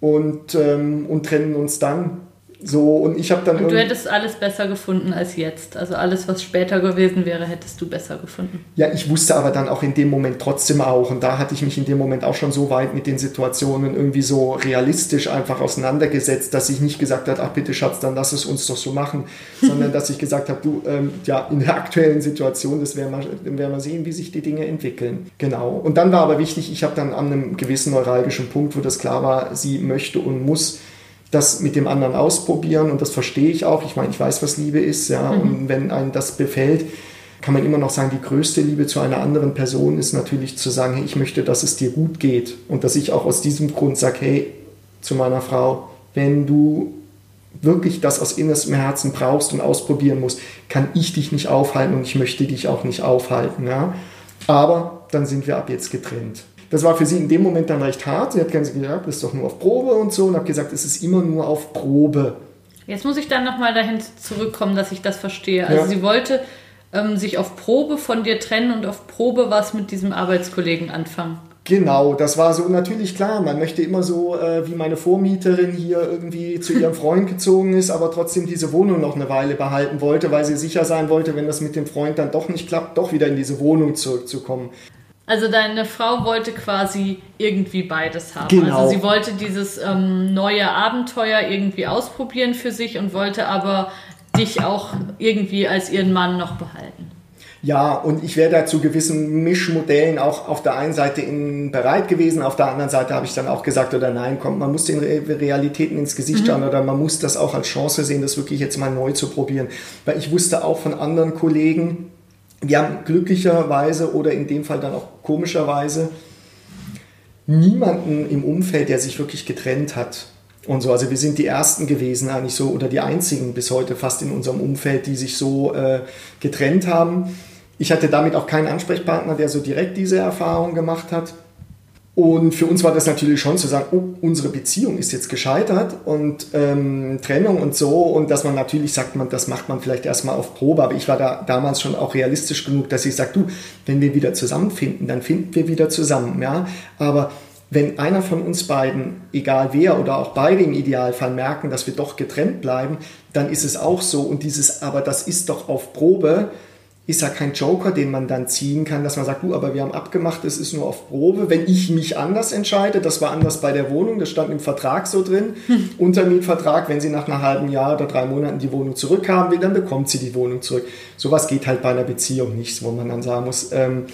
und, ähm, und trennen uns dann. So, und ich habe dann. Und du hättest alles besser gefunden als jetzt. Also alles, was später gewesen wäre, hättest du besser gefunden. Ja, ich wusste aber dann auch in dem Moment trotzdem auch. Und da hatte ich mich in dem Moment auch schon so weit mit den Situationen irgendwie so realistisch einfach auseinandergesetzt, dass ich nicht gesagt habe, ach bitte Schatz, dann lass es uns doch so machen. [LAUGHS] sondern dass ich gesagt habe, du, ähm, ja, in der aktuellen Situation, das werden wir, werden wir sehen, wie sich die Dinge entwickeln. Genau. Und dann war aber wichtig, ich habe dann an einem gewissen neuralgischen Punkt, wo das klar war, sie möchte und muss das mit dem anderen ausprobieren und das verstehe ich auch. Ich meine, ich weiß, was Liebe ist, ja, mhm. und wenn einem das befällt, kann man immer noch sagen, die größte Liebe zu einer anderen Person ist natürlich zu sagen, hey, ich möchte, dass es dir gut geht und dass ich auch aus diesem Grund sage, hey, zu meiner Frau, wenn du wirklich das aus innerstem Herzen brauchst und ausprobieren musst, kann ich dich nicht aufhalten und ich möchte dich auch nicht aufhalten. Ja? Aber dann sind wir ab jetzt getrennt. Das war für sie in dem Moment dann recht hart. Sie hat gesagt, das ist doch nur auf Probe und so und habe gesagt, es ist immer nur auf Probe. Jetzt muss ich dann nochmal dahin zurückkommen, dass ich das verstehe. Also ja. sie wollte ähm, sich auf Probe von dir trennen und auf Probe was mit diesem Arbeitskollegen anfangen. Genau, das war so natürlich klar. Man möchte immer so, äh, wie meine Vormieterin hier irgendwie zu ihrem [LAUGHS] Freund gezogen ist, aber trotzdem diese Wohnung noch eine Weile behalten wollte, weil sie sicher sein wollte, wenn das mit dem Freund dann doch nicht klappt, doch wieder in diese Wohnung zurückzukommen. Also deine Frau wollte quasi irgendwie beides haben. Genau. Also sie wollte dieses ähm, neue Abenteuer irgendwie ausprobieren für sich und wollte aber dich auch irgendwie als ihren Mann noch behalten. Ja, und ich wäre da zu gewissen Mischmodellen auch auf der einen Seite in, bereit gewesen, auf der anderen Seite habe ich dann auch gesagt, oder nein, kommt, man muss den Realitäten ins Gesicht mhm. schauen oder man muss das auch als Chance sehen, das wirklich jetzt mal neu zu probieren. Weil ich wusste auch von anderen Kollegen, wir haben glücklicherweise oder in dem Fall dann auch komischerweise niemanden im Umfeld, der sich wirklich getrennt hat. Und so, also wir sind die ersten gewesen, eigentlich so, oder die einzigen bis heute fast in unserem Umfeld, die sich so äh, getrennt haben. Ich hatte damit auch keinen Ansprechpartner, der so direkt diese Erfahrung gemacht hat. Und für uns war das natürlich schon zu sagen, oh, unsere Beziehung ist jetzt gescheitert und ähm, Trennung und so. Und dass man natürlich sagt, man, das macht man vielleicht erstmal auf Probe. Aber ich war da damals schon auch realistisch genug, dass ich sage, du, wenn wir wieder zusammenfinden, dann finden wir wieder zusammen. Ja? Aber wenn einer von uns beiden, egal wer oder auch beide im Idealfall merken, dass wir doch getrennt bleiben, dann ist es auch so. Und dieses, aber das ist doch auf Probe, ist ja kein Joker, den man dann ziehen kann, dass man sagt, du, aber wir haben abgemacht, es ist nur auf Probe. Wenn ich mich anders entscheide, das war anders bei der Wohnung, das stand im Vertrag so drin, hm. Untermietvertrag, wenn sie nach einem halben Jahr oder drei Monaten die Wohnung zurückhaben will, dann bekommt sie die Wohnung zurück. Sowas geht halt bei einer Beziehung nicht, wo man dann sagen muss, ähm,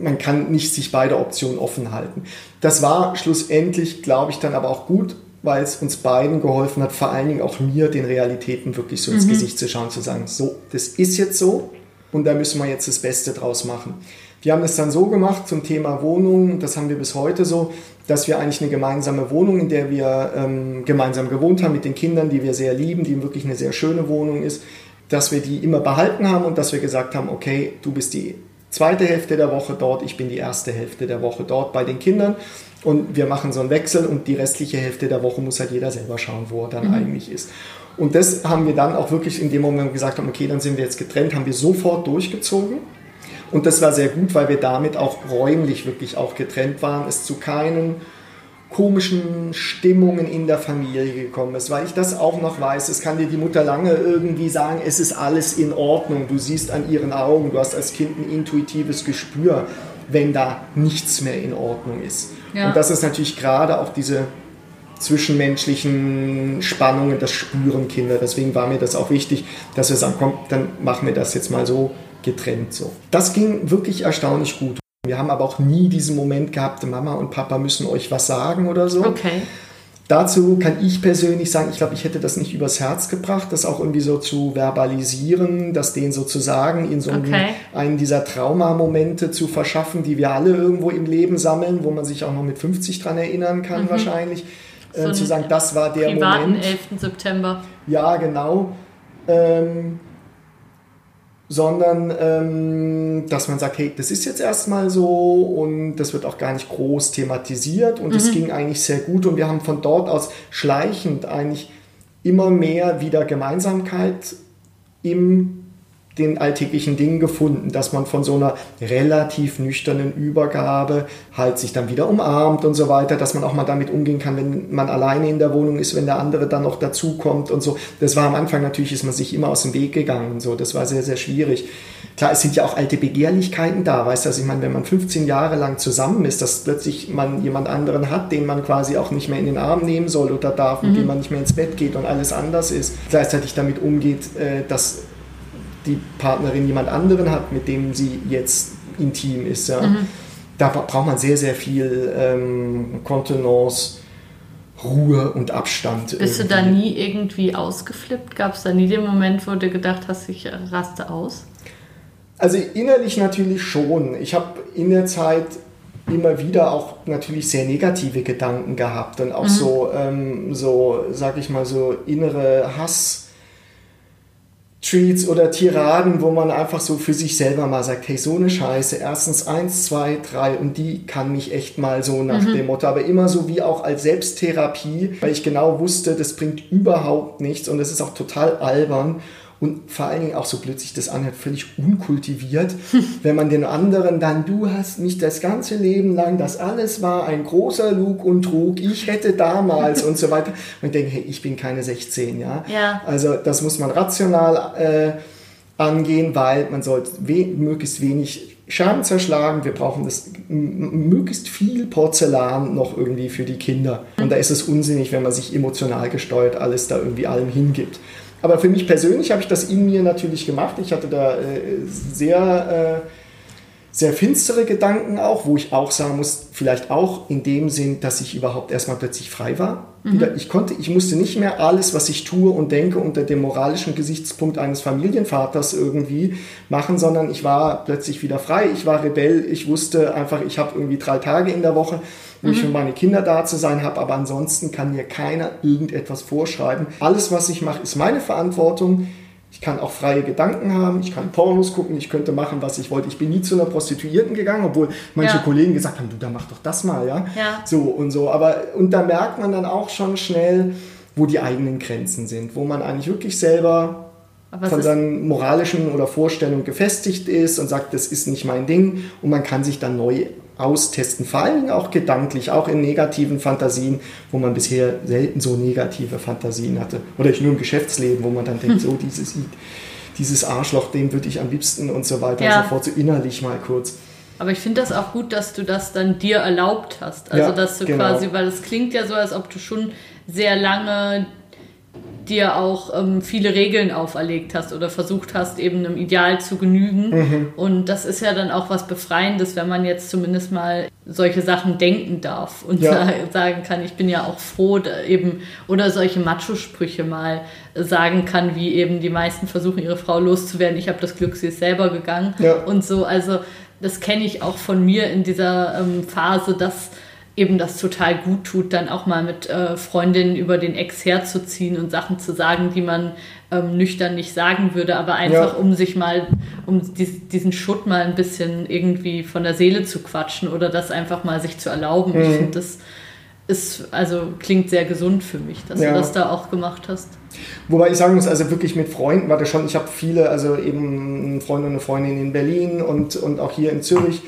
man kann nicht sich beide Optionen offen halten. Das war schlussendlich, glaube ich, dann aber auch gut, weil es uns beiden geholfen hat, vor allen Dingen auch mir, den Realitäten wirklich so ins mhm. Gesicht zu schauen, zu sagen, so, das ist jetzt so und da müssen wir jetzt das Beste draus machen. Wir haben es dann so gemacht zum Thema Wohnung, das haben wir bis heute so, dass wir eigentlich eine gemeinsame Wohnung, in der wir ähm, gemeinsam gewohnt haben mit den Kindern, die wir sehr lieben, die wirklich eine sehr schöne Wohnung ist, dass wir die immer behalten haben und dass wir gesagt haben, okay, du bist die zweite Hälfte der Woche dort, ich bin die erste Hälfte der Woche dort bei den Kindern und wir machen so einen Wechsel und die restliche Hälfte der Woche muss halt jeder selber schauen, wo er dann mhm. eigentlich ist. Und das haben wir dann auch wirklich in dem Moment gesagt haben, okay, dann sind wir jetzt getrennt, haben wir sofort durchgezogen. Und das war sehr gut, weil wir damit auch räumlich wirklich auch getrennt waren, es zu keinen komischen Stimmungen in der Familie gekommen ist, weil ich das auch noch weiß. Es kann dir die Mutter lange irgendwie sagen, es ist alles in Ordnung. Du siehst an ihren Augen, du hast als Kind ein intuitives Gespür, wenn da nichts mehr in Ordnung ist. Ja. Und das ist natürlich gerade auch diese zwischenmenschlichen Spannungen, das spüren Kinder. Deswegen war mir das auch wichtig, dass wir sagen, komm, dann machen wir das jetzt mal so getrennt so. Das ging wirklich erstaunlich gut. Wir haben aber auch nie diesen Moment gehabt, Mama und Papa müssen euch was sagen oder so. Okay. Dazu kann ich persönlich sagen, ich glaube, ich hätte das nicht übers Herz gebracht, das auch irgendwie so zu verbalisieren, das denen sozusagen in so okay. einen dieser Traumamomente zu verschaffen, die wir alle irgendwo im Leben sammeln, wo man sich auch noch mit 50 dran erinnern kann mhm. wahrscheinlich. Äh, so zu sagen, das war der privaten Moment. 11. September. Ja, genau. Ähm, sondern ähm, dass man sagt, hey, das ist jetzt erstmal so und das wird auch gar nicht groß thematisiert und es mhm. ging eigentlich sehr gut und wir haben von dort aus schleichend eigentlich immer mehr wieder Gemeinsamkeit im den alltäglichen Dingen gefunden, dass man von so einer relativ nüchternen Übergabe halt sich dann wieder umarmt und so weiter, dass man auch mal damit umgehen kann, wenn man alleine in der Wohnung ist, wenn der andere dann noch dazukommt und so. Das war am Anfang natürlich, ist man sich immer aus dem Weg gegangen, so. Das war sehr, sehr schwierig. Klar, es sind ja auch alte Begehrlichkeiten da, weißt du, also ich meine, wenn man 15 Jahre lang zusammen ist, dass plötzlich man jemand anderen hat, den man quasi auch nicht mehr in den Arm nehmen soll oder darf, mhm. mit dem man nicht mehr ins Bett geht und alles anders ist, gleichzeitig damit umgeht, äh, dass die Partnerin jemand anderen hat, mit dem sie jetzt intim ist. Ja. Mhm. Da braucht man sehr, sehr viel ähm, Kontenance, Ruhe und Abstand. Bist irgendwie. du da nie irgendwie ausgeflippt? Gab es da nie den Moment, wo du gedacht hast, ich raste aus? Also innerlich natürlich schon. Ich habe in der Zeit immer wieder auch natürlich sehr negative Gedanken gehabt und auch mhm. so, ähm, so, sag ich mal, so innere Hass. Tweets oder Tiraden, wo man einfach so für sich selber mal sagt, hey, so eine Scheiße, erstens eins, zwei, drei und die kann mich echt mal so nach mhm. dem Motto, aber immer so wie auch als Selbsttherapie, weil ich genau wusste, das bringt überhaupt nichts und das ist auch total albern und vor allen Dingen auch so plötzlich das anhört, völlig unkultiviert, [LAUGHS] wenn man den anderen dann, du hast mich das ganze Leben lang, das alles war ein großer Lug und Trug, ich hätte damals und so [LAUGHS] weiter. Und ich denke, hey, ich bin keine 16, ja. ja. Also das muss man rational äh, angehen, weil man sollte we möglichst wenig Scherben zerschlagen. Wir brauchen das möglichst viel Porzellan noch irgendwie für die Kinder. Und da ist es unsinnig, wenn man sich emotional gesteuert alles da irgendwie allem hingibt. Aber für mich persönlich habe ich das in mir natürlich gemacht. Ich hatte da äh, sehr, äh, sehr finstere Gedanken auch, wo ich auch sagen muss, vielleicht auch in dem Sinn, dass ich überhaupt erstmal plötzlich frei war. Mhm. Ich konnte, ich musste nicht mehr alles, was ich tue und denke, unter dem moralischen Gesichtspunkt eines Familienvaters irgendwie machen, sondern ich war plötzlich wieder frei. Ich war Rebell. Ich wusste einfach, ich habe irgendwie drei Tage in der Woche wo mhm. ich für meine Kinder da zu sein habe, aber ansonsten kann mir keiner irgendetwas vorschreiben. Alles, was ich mache, ist meine Verantwortung. Ich kann auch freie Gedanken haben, ich kann Pornos gucken, ich könnte machen, was ich wollte. Ich bin nie zu einer Prostituierten gegangen, obwohl manche ja. Kollegen gesagt haben, du, da mach doch das mal, ja? ja. So und so. Aber und da merkt man dann auch schon schnell, wo die eigenen Grenzen sind, wo man eigentlich wirklich selber von seinen moralischen oder Vorstellungen gefestigt ist und sagt, das ist nicht mein Ding und man kann sich dann neu austesten, vor allem auch gedanklich, auch in negativen Fantasien, wo man bisher selten so negative Fantasien hatte. Oder nur im Geschäftsleben, wo man dann denkt, hm. [LAUGHS] so dieses, dieses Arschloch, dem würde ich am liebsten und so weiter ja. und so fort, so innerlich mal kurz. Aber ich finde das auch gut, dass du das dann dir erlaubt hast. Also, ja, dass du genau. quasi, weil es klingt ja so, als ob du schon sehr lange dir auch ähm, viele Regeln auferlegt hast oder versucht hast, eben einem Ideal zu genügen. Mhm. Und das ist ja dann auch was Befreiendes, wenn man jetzt zumindest mal solche Sachen denken darf und ja. sagen kann, ich bin ja auch froh, eben, oder solche Macho-Sprüche mal sagen kann, wie eben die meisten versuchen, ihre Frau loszuwerden. Ich habe das Glück, sie ist selber gegangen ja. und so. Also, das kenne ich auch von mir in dieser ähm, Phase, dass eben das total gut tut, dann auch mal mit äh, Freundinnen über den Ex herzuziehen und Sachen zu sagen, die man ähm, nüchtern nicht sagen würde, aber einfach ja. um sich mal, um dies, diesen Schutt mal ein bisschen irgendwie von der Seele zu quatschen oder das einfach mal sich zu erlauben. Mhm. Ich finde, das ist, also klingt sehr gesund für mich, dass ja. du das da auch gemacht hast. Wobei ich sagen muss, also wirklich mit Freunden war das schon, ich habe viele, also eben einen Freund und eine Freundin in Berlin und, und auch hier in Zürich,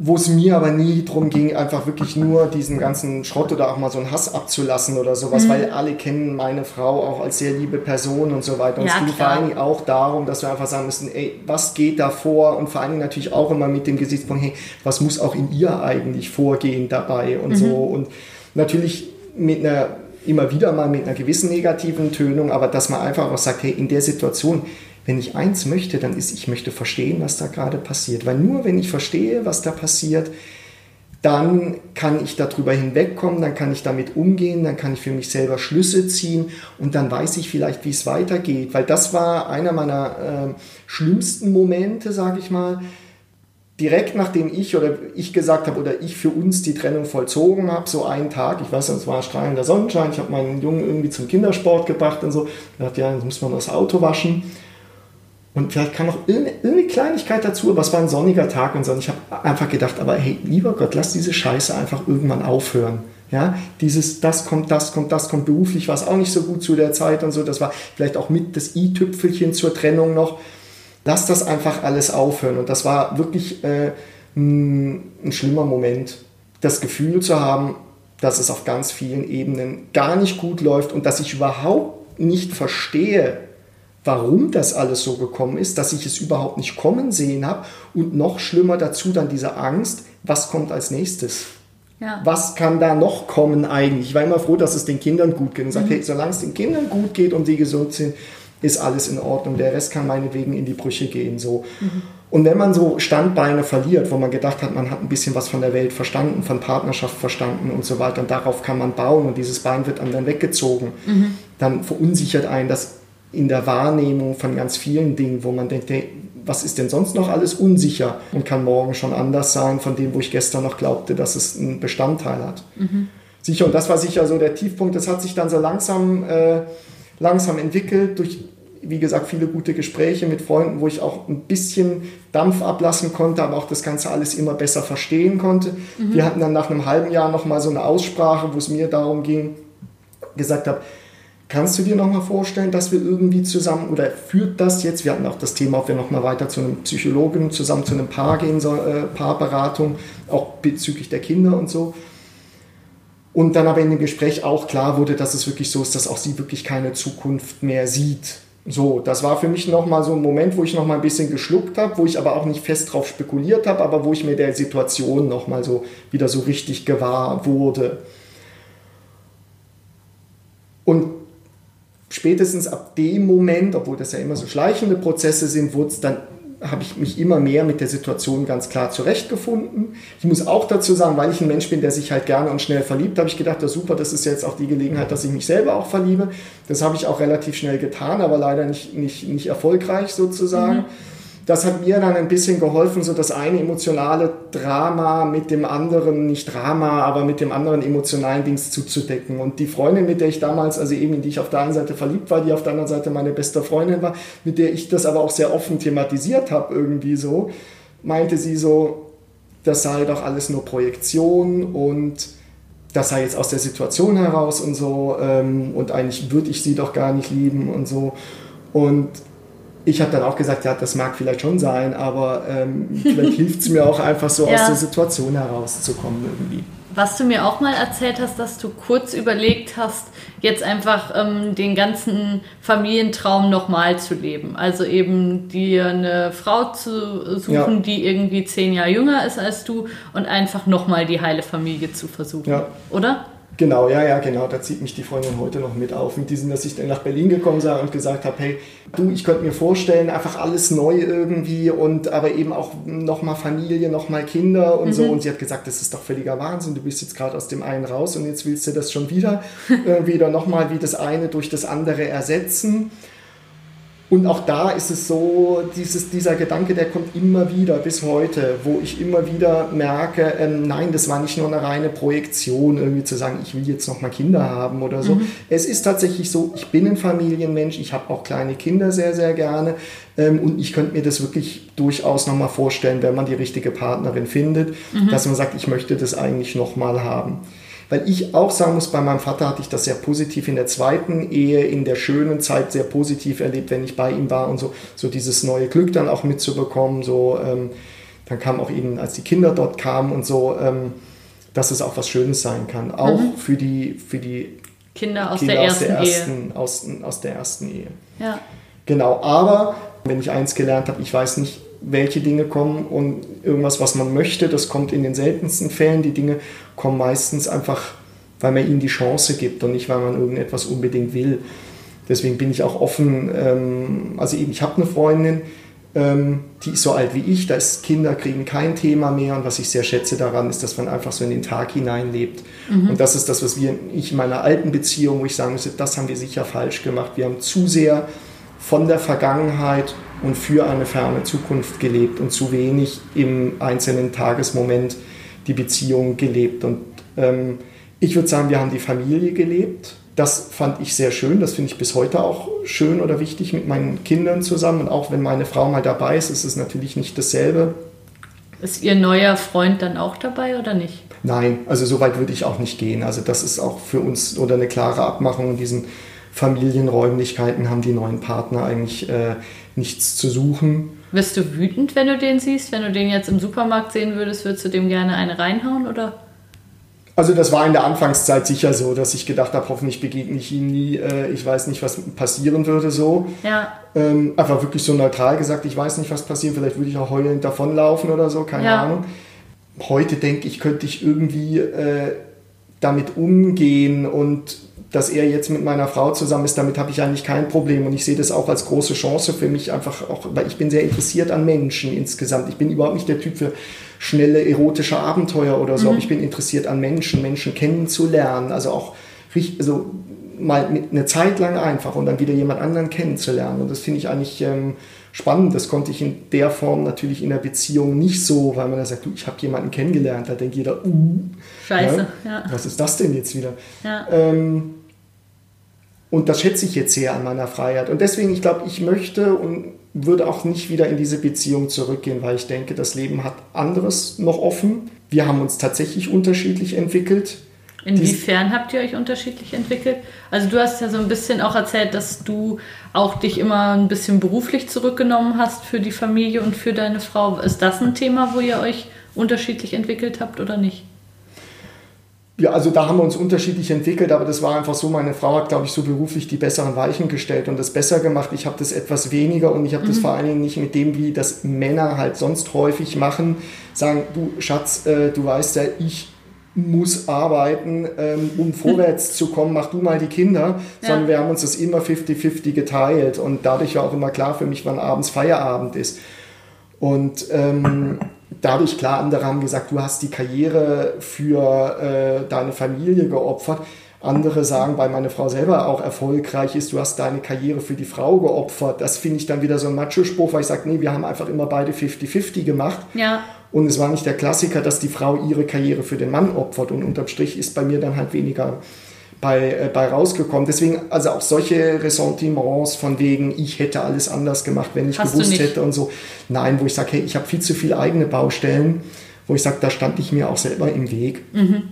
wo es mir aber nie darum ging, einfach wirklich nur diesen ganzen Schrott oder auch mal so einen Hass abzulassen oder sowas, mhm. weil alle kennen meine Frau auch als sehr liebe Person und so weiter. Und ja, es ging klar. vor allen Dingen auch darum, dass wir einfach sagen müssen, ey, was geht da vor? Und vor allen Dingen natürlich auch immer mit dem Gesichtspunkt, hey, was muss auch in ihr eigentlich vorgehen dabei und mhm. so. Und natürlich mit einer immer wieder mal mit einer gewissen negativen Tönung, aber dass man einfach auch sagt, hey, in der Situation, wenn ich eins möchte, dann ist, ich möchte verstehen, was da gerade passiert. Weil nur wenn ich verstehe, was da passiert, dann kann ich darüber hinwegkommen, dann kann ich damit umgehen, dann kann ich für mich selber Schlüsse ziehen und dann weiß ich vielleicht, wie es weitergeht. Weil das war einer meiner äh, schlimmsten Momente, sage ich mal, direkt nachdem ich oder ich gesagt habe oder ich für uns die Trennung vollzogen habe, so einen Tag, ich weiß, es war strahlender Sonnenschein, ich habe meinen Jungen irgendwie zum Kindersport gebracht und so, ich dachte, ja, jetzt muss man das Auto waschen. Und vielleicht kam noch irgendeine Kleinigkeit dazu, aber es war ein sonniger Tag und so. Und ich habe einfach gedacht, aber hey, lieber Gott, lass diese Scheiße einfach irgendwann aufhören. Ja, dieses, das kommt, das kommt, das kommt beruflich, war es auch nicht so gut zu der Zeit und so. Das war vielleicht auch mit das i-Tüpfelchen zur Trennung noch lass das einfach alles aufhören. Und das war wirklich äh, ein schlimmer Moment, das Gefühl zu haben, dass es auf ganz vielen Ebenen gar nicht gut läuft und dass ich überhaupt nicht verstehe, warum das alles so gekommen ist, dass ich es überhaupt nicht kommen sehen habe und noch schlimmer dazu dann diese Angst, was kommt als nächstes? Ja. Was kann da noch kommen eigentlich? Ich war immer froh, dass es den Kindern gut geht und sage, mhm. hey, solange es den Kindern gut geht und die gesund sind, ist alles in Ordnung. Der Rest kann meinetwegen in die Brüche gehen. So. Mhm. Und wenn man so Standbeine verliert, wo man gedacht hat, man hat ein bisschen was von der Welt verstanden, von Partnerschaft verstanden und so weiter, und darauf kann man bauen und dieses Bein wird einem dann weggezogen, mhm. dann verunsichert einen das in der Wahrnehmung von ganz vielen Dingen, wo man denkt, hey, was ist denn sonst noch alles unsicher und kann morgen schon anders sein von dem, wo ich gestern noch glaubte, dass es einen Bestandteil hat. Mhm. Sicher, und das war sicher so der Tiefpunkt, das hat sich dann so langsam... Äh, langsam entwickelt durch, wie gesagt, viele gute Gespräche mit Freunden, wo ich auch ein bisschen Dampf ablassen konnte, aber auch das Ganze alles immer besser verstehen konnte. Mhm. Wir hatten dann nach einem halben Jahr nochmal so eine Aussprache, wo es mir darum ging, gesagt habe, Kannst du dir nochmal vorstellen, dass wir irgendwie zusammen, oder führt das jetzt, wir hatten auch das Thema, ob wir nochmal weiter zu einem Psychologen zusammen zu einem Paar gehen, so, äh, Paarberatung, auch bezüglich der Kinder und so. Und dann aber in dem Gespräch auch klar wurde, dass es wirklich so ist, dass auch sie wirklich keine Zukunft mehr sieht. So, das war für mich nochmal so ein Moment, wo ich nochmal ein bisschen geschluckt habe, wo ich aber auch nicht fest drauf spekuliert habe, aber wo ich mir der Situation nochmal so wieder so richtig gewahr wurde. Und spätestens ab dem Moment, obwohl das ja immer so schleichende Prozesse sind, wurde es dann habe ich mich immer mehr mit der Situation ganz klar zurechtgefunden. Ich muss auch dazu sagen, weil ich ein Mensch bin, der sich halt gerne und schnell verliebt, habe ich gedacht, ja super, das ist jetzt auch die Gelegenheit, dass ich mich selber auch verliebe. Das habe ich auch relativ schnell getan, aber leider nicht, nicht, nicht erfolgreich sozusagen. Mhm das hat mir dann ein bisschen geholfen, so das eine emotionale Drama mit dem anderen, nicht Drama, aber mit dem anderen emotionalen Dings zuzudecken. Und die Freundin, mit der ich damals, also eben in die ich auf der einen Seite verliebt war, die auf der anderen Seite meine beste Freundin war, mit der ich das aber auch sehr offen thematisiert habe, irgendwie so, meinte sie so, das sei doch alles nur Projektion und das sei jetzt aus der Situation heraus und so ähm, und eigentlich würde ich sie doch gar nicht lieben und so. Und ich habe dann auch gesagt, ja, das mag vielleicht schon sein, aber ähm, vielleicht hilft es mir auch einfach so [LAUGHS] ja. aus der Situation herauszukommen irgendwie. Was du mir auch mal erzählt hast, dass du kurz überlegt hast, jetzt einfach ähm, den ganzen Familientraum nochmal zu leben. Also eben dir eine Frau zu suchen, ja. die irgendwie zehn Jahre jünger ist als du und einfach nochmal die heile Familie zu versuchen. Ja. Oder? Genau, ja, ja, genau. Da zieht mich die Freundin heute noch mit auf. Mit diesem, dass ich dann nach Berlin gekommen sei und gesagt habe, hey, du, ich könnte mir vorstellen, einfach alles neu irgendwie und aber eben auch nochmal Familie, nochmal Kinder und mhm. so. Und sie hat gesagt, das ist doch völliger Wahnsinn. Du bist jetzt gerade aus dem einen raus und jetzt willst du das schon wieder, [LAUGHS] äh, wieder nochmal wie das eine durch das andere ersetzen. Und auch da ist es so, dieses, dieser Gedanke, der kommt immer wieder bis heute, wo ich immer wieder merke, ähm, nein, das war nicht nur eine reine Projektion, irgendwie zu sagen, ich will jetzt noch mal Kinder haben oder so. Mhm. Es ist tatsächlich so, ich bin ein Familienmensch, ich habe auch kleine Kinder sehr, sehr gerne ähm, und ich könnte mir das wirklich durchaus noch mal vorstellen, wenn man die richtige Partnerin findet, mhm. dass man sagt, ich möchte das eigentlich noch mal haben. Weil ich auch sagen muss, bei meinem Vater hatte ich das sehr positiv in der zweiten Ehe, in der schönen Zeit sehr positiv erlebt, wenn ich bei ihm war und so, so dieses neue Glück dann auch mitzubekommen. So, ähm, dann kam auch eben, als die Kinder dort kamen und so, ähm, dass es auch was Schönes sein kann. Auch mhm. für die, für die Kinder aus, Kinder der, aus der, ersten Ehe. Aus, aus der ersten Ehe. Ja. Genau, aber wenn ich eins gelernt habe, ich weiß nicht, welche Dinge kommen und irgendwas, was man möchte, das kommt in den seltensten Fällen. Die Dinge kommen meistens einfach, weil man ihnen die Chance gibt und nicht, weil man irgendetwas unbedingt will. Deswegen bin ich auch offen. Ähm, also eben, ich habe eine Freundin, ähm, die ist so alt wie ich, da ist Kinder kriegen kein Thema mehr und was ich sehr schätze daran ist, dass man einfach so in den Tag hineinlebt. Mhm. Und das ist das, was wir, ich in meiner alten Beziehung, wo ich sagen müsste, das haben wir sicher falsch gemacht. Wir haben zu sehr von der Vergangenheit und für eine ferne Zukunft gelebt und zu wenig im einzelnen Tagesmoment die Beziehung gelebt. Und ähm, ich würde sagen, wir haben die Familie gelebt. Das fand ich sehr schön. Das finde ich bis heute auch schön oder wichtig mit meinen Kindern zusammen. Und auch wenn meine Frau mal dabei ist, ist es natürlich nicht dasselbe. Ist Ihr neuer Freund dann auch dabei oder nicht? Nein, also so weit würde ich auch nicht gehen. Also das ist auch für uns oder eine klare Abmachung in diesen Familienräumlichkeiten haben die neuen Partner eigentlich äh, nichts zu suchen. Wirst du wütend, wenn du den siehst? Wenn du den jetzt im Supermarkt sehen würdest, würdest du dem gerne eine reinhauen oder? Also das war in der Anfangszeit sicher so, dass ich gedacht habe, hoffentlich begegne ich ihm nie. Äh, ich weiß nicht, was passieren würde so. Ja. Ähm, einfach wirklich so neutral gesagt, ich weiß nicht, was passiert. Vielleicht würde ich auch heulend davonlaufen oder so, keine ja. Ahnung. Heute denke ich, könnte ich irgendwie äh, damit umgehen und dass er jetzt mit meiner Frau zusammen ist, damit habe ich eigentlich kein Problem und ich sehe das auch als große Chance für mich einfach auch, weil ich bin sehr interessiert an Menschen insgesamt. Ich bin überhaupt nicht der Typ für schnelle erotische Abenteuer oder so, mhm. aber ich bin interessiert an Menschen, Menschen kennenzulernen, also auch also mal mit eine Zeit lang einfach und dann wieder jemand anderen kennenzulernen und das finde ich eigentlich ähm, spannend. Das konnte ich in der Form natürlich in der Beziehung nicht so, weil man da sagt, du, ich habe jemanden kennengelernt, da denkt jeder, uh, Scheiße, ja, ja. was ist das denn jetzt wieder? Ja. Ähm, und das schätze ich jetzt sehr an meiner Freiheit. Und deswegen, ich glaube, ich möchte und würde auch nicht wieder in diese Beziehung zurückgehen, weil ich denke, das Leben hat anderes noch offen. Wir haben uns tatsächlich unterschiedlich entwickelt. Inwiefern habt ihr euch unterschiedlich entwickelt? Also du hast ja so ein bisschen auch erzählt, dass du auch dich immer ein bisschen beruflich zurückgenommen hast für die Familie und für deine Frau. Ist das ein Thema, wo ihr euch unterschiedlich entwickelt habt oder nicht? Ja, also da haben wir uns unterschiedlich entwickelt, aber das war einfach so, meine Frau hat, glaube ich, so beruflich die besseren Weichen gestellt und das besser gemacht. Ich habe das etwas weniger und ich habe mhm. das vor allen Dingen nicht mit dem, wie das Männer halt sonst häufig machen, sagen, du Schatz, äh, du weißt ja, ich muss arbeiten, ähm, um [LAUGHS] vorwärts zu kommen, mach du mal die Kinder, ja. sondern wir haben uns das immer 50-50 geteilt und dadurch war auch immer klar für mich, wann abends Feierabend ist. Und ähm, dadurch klar, andere haben gesagt, du hast die Karriere für äh, deine Familie geopfert. Andere sagen, weil meine Frau selber auch erfolgreich ist, du hast deine Karriere für die Frau geopfert. Das finde ich dann wieder so ein Macho-Spruch, weil ich sage, nee, wir haben einfach immer beide 50-50 gemacht. Ja. Und es war nicht der Klassiker, dass die Frau ihre Karriere für den Mann opfert. Und unterm Strich ist bei mir dann halt weniger bei, äh, bei rausgekommen. Deswegen, also auch solche Ressentiments von wegen, ich hätte alles anders gemacht, wenn ich Hast gewusst hätte und so. Nein, wo ich sage, hey, ich habe viel zu viele eigene Baustellen, wo ich sage, da stand ich mir auch selber im Weg. Mhm.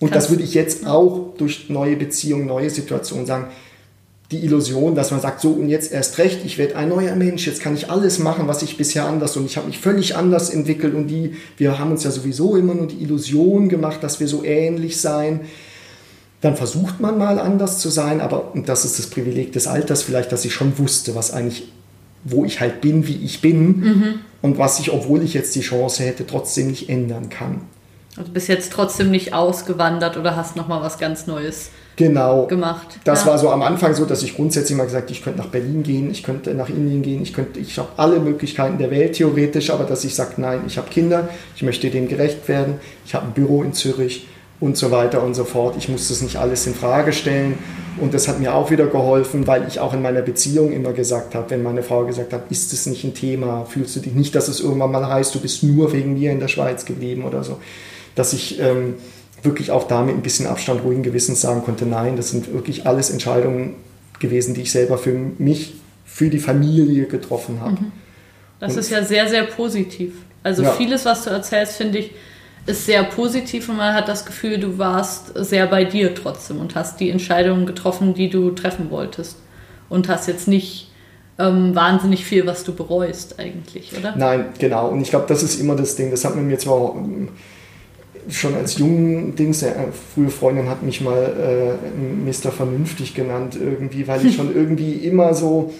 und das würde ich jetzt auch durch neue Beziehungen, neue Situationen sagen. Die Illusion, dass man sagt, so und jetzt erst recht, ich werde ein neuer Mensch, jetzt kann ich alles machen, was ich bisher anders und ich habe mich völlig anders entwickelt und die, wir haben uns ja sowieso immer nur die Illusion gemacht, dass wir so ähnlich sein dann versucht man mal anders zu sein, aber und das ist das Privileg des Alters vielleicht, dass ich schon wusste, was eigentlich, wo ich halt bin, wie ich bin mhm. und was ich, obwohl ich jetzt die Chance hätte, trotzdem nicht ändern kann. Also bist jetzt trotzdem nicht ausgewandert oder hast noch mal was ganz Neues genau. gemacht. Das ja. war so am Anfang so, dass ich grundsätzlich mal gesagt, ich könnte nach Berlin gehen, ich könnte nach Indien gehen, ich könnte, ich habe alle Möglichkeiten der Welt theoretisch, aber dass ich sage, nein, ich habe Kinder, ich möchte dem gerecht werden, ich habe ein Büro in Zürich, und so weiter und so fort. Ich muss das nicht alles in Frage stellen Und das hat mir auch wieder geholfen, weil ich auch in meiner Beziehung immer gesagt habe, wenn meine Frau gesagt hat, ist es nicht ein Thema, fühlst du dich nicht, dass es irgendwann mal heißt, du bist nur wegen mir in der Schweiz geblieben oder so, dass ich ähm, wirklich auch damit ein bisschen Abstand ruhigen Gewissens sagen konnte, nein, das sind wirklich alles Entscheidungen gewesen, die ich selber für mich, für die Familie getroffen habe. Mhm. Das Und ist ja sehr, sehr positiv. Also ja. vieles, was du erzählst, finde ich, ist sehr positiv und man hat das Gefühl, du warst sehr bei dir trotzdem und hast die Entscheidungen getroffen, die du treffen wolltest. Und hast jetzt nicht ähm, wahnsinnig viel, was du bereust eigentlich, oder? Nein, genau. Und ich glaube, das ist immer das Ding. Das hat man mir zwar ähm, schon als jungen Dings, eine frühe Freundin hat mich mal äh, Mr. Vernünftig genannt irgendwie, weil ich [LAUGHS] schon irgendwie immer so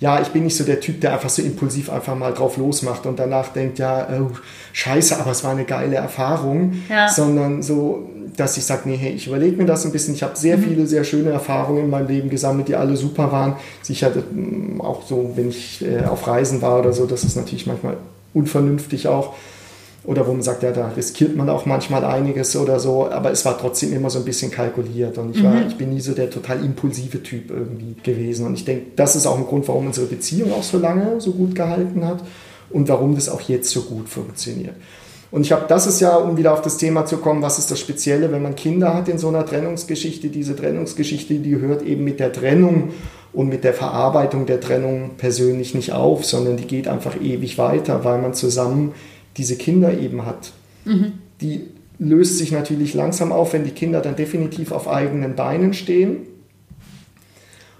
ja, ich bin nicht so der Typ, der einfach so impulsiv einfach mal drauf losmacht und danach denkt, ja, oh, scheiße, aber es war eine geile Erfahrung, ja. sondern so, dass ich sage, nee, hey, ich überlege mir das ein bisschen. Ich habe sehr mhm. viele, sehr schöne Erfahrungen in meinem Leben gesammelt, die alle super waren. Sicher mm, auch so, wenn ich äh, auf Reisen war oder so, das ist natürlich manchmal unvernünftig auch oder wo man sagt, ja, da riskiert man auch manchmal einiges oder so, aber es war trotzdem immer so ein bisschen kalkuliert und ich, war, mhm. ich bin nie so der total impulsive Typ irgendwie gewesen und ich denke, das ist auch ein Grund, warum unsere Beziehung auch so lange so gut gehalten hat und warum das auch jetzt so gut funktioniert. Und ich habe, das ist ja, um wieder auf das Thema zu kommen, was ist das Spezielle, wenn man Kinder hat in so einer Trennungsgeschichte. Diese Trennungsgeschichte, die hört eben mit der Trennung und mit der Verarbeitung der Trennung persönlich nicht auf, sondern die geht einfach ewig weiter, weil man zusammen diese Kinder eben hat. Mhm. Die löst sich natürlich langsam auf, wenn die Kinder dann definitiv auf eigenen Beinen stehen.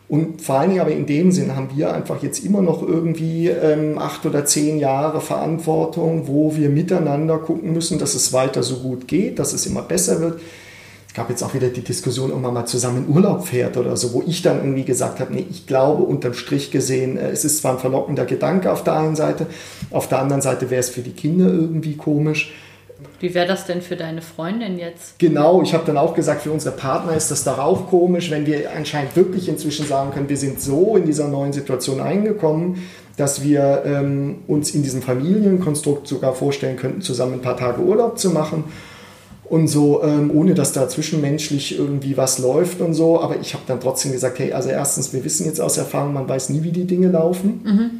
Und vor allen Dingen aber in dem Sinn haben wir einfach jetzt immer noch irgendwie ähm, acht oder zehn Jahre Verantwortung, wo wir miteinander gucken müssen, dass es weiter so gut geht, dass es immer besser wird gab jetzt auch wieder die Diskussion, ob man mal zusammen in Urlaub fährt oder so, wo ich dann irgendwie gesagt habe, nee, ich glaube unterm Strich gesehen, äh, es ist zwar ein verlockender Gedanke auf der einen Seite, auf der anderen Seite wäre es für die Kinder irgendwie komisch. Wie wäre das denn für deine Freundin jetzt? Genau, ich habe dann auch gesagt, für unsere Partner ist das auch komisch, wenn wir anscheinend wirklich inzwischen sagen können, wir sind so in dieser neuen Situation eingekommen, dass wir ähm, uns in diesem Familienkonstrukt sogar vorstellen könnten, zusammen ein paar Tage Urlaub zu machen und so, ähm, ohne dass da zwischenmenschlich irgendwie was läuft und so. Aber ich habe dann trotzdem gesagt, hey, also erstens, wir wissen jetzt aus Erfahrung, man weiß nie, wie die Dinge laufen. Mhm.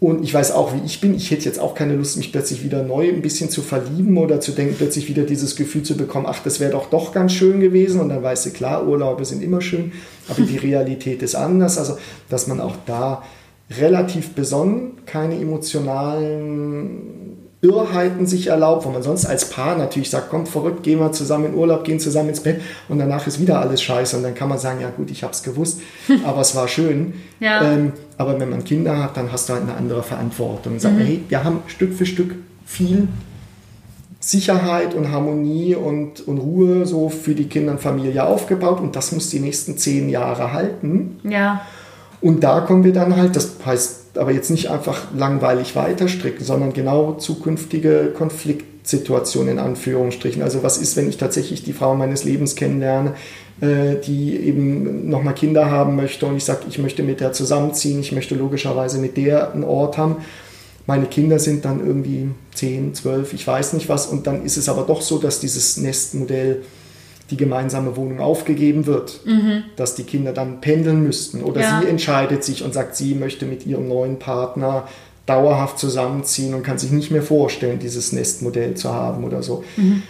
Und ich weiß auch, wie ich bin. Ich hätte jetzt auch keine Lust, mich plötzlich wieder neu ein bisschen zu verlieben oder zu denken, plötzlich wieder dieses Gefühl zu bekommen, ach, das wäre doch doch ganz schön gewesen. Und dann weißt du, klar, Urlaube sind immer schön, aber die [LAUGHS] Realität ist anders. Also, dass man auch da relativ besonnen, keine emotionalen Irrheiten sich erlaubt, wo man sonst als Paar natürlich sagt, kommt verrückt, gehen wir zusammen in Urlaub, gehen zusammen ins Bett und danach ist wieder alles scheiße und dann kann man sagen, ja gut, ich habe es gewusst, [LAUGHS] aber es war schön. Ja. Ähm, aber wenn man Kinder hat, dann hast du halt eine andere Verantwortung. Sagt, mhm. hey, wir haben Stück für Stück viel Sicherheit und Harmonie und, und Ruhe so für die Kinder und Familie aufgebaut und das muss die nächsten zehn Jahre halten. Ja. Und da kommen wir dann halt, das heißt aber jetzt nicht einfach langweilig weiterstricken, sondern genau zukünftige Konfliktsituationen in Anführungsstrichen. Also was ist, wenn ich tatsächlich die Frau meines Lebens kennenlerne, äh, die eben nochmal Kinder haben möchte und ich sage, ich möchte mit der zusammenziehen, ich möchte logischerweise mit der einen Ort haben. Meine Kinder sind dann irgendwie 10, 12, ich weiß nicht was. Und dann ist es aber doch so, dass dieses Nestmodell die gemeinsame Wohnung aufgegeben wird, mhm. dass die Kinder dann pendeln müssten. Oder ja. sie entscheidet sich und sagt, sie möchte mit ihrem neuen Partner dauerhaft zusammenziehen und kann sich nicht mehr vorstellen, dieses Nestmodell zu haben oder so. Mhm.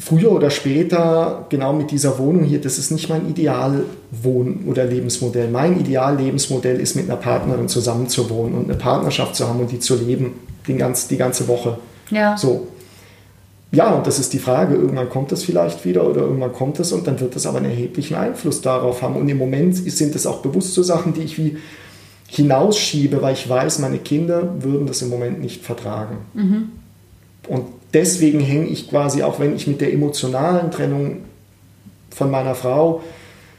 Früher oder später, genau mit dieser Wohnung hier, das ist nicht mein Idealwohn- oder Lebensmodell. Mein Ideallebensmodell ist, mit einer Partnerin zusammenzuwohnen und eine Partnerschaft zu haben und die zu leben, die, ganz, die ganze Woche. Ja. So, ja, und das ist die Frage. Irgendwann kommt das vielleicht wieder oder irgendwann kommt es und dann wird das aber einen erheblichen Einfluss darauf haben. Und im Moment sind es auch bewusst so Sachen, die ich wie hinausschiebe, weil ich weiß, meine Kinder würden das im Moment nicht vertragen. Mhm. Und deswegen hänge ich quasi, auch wenn ich mit der emotionalen Trennung von meiner Frau,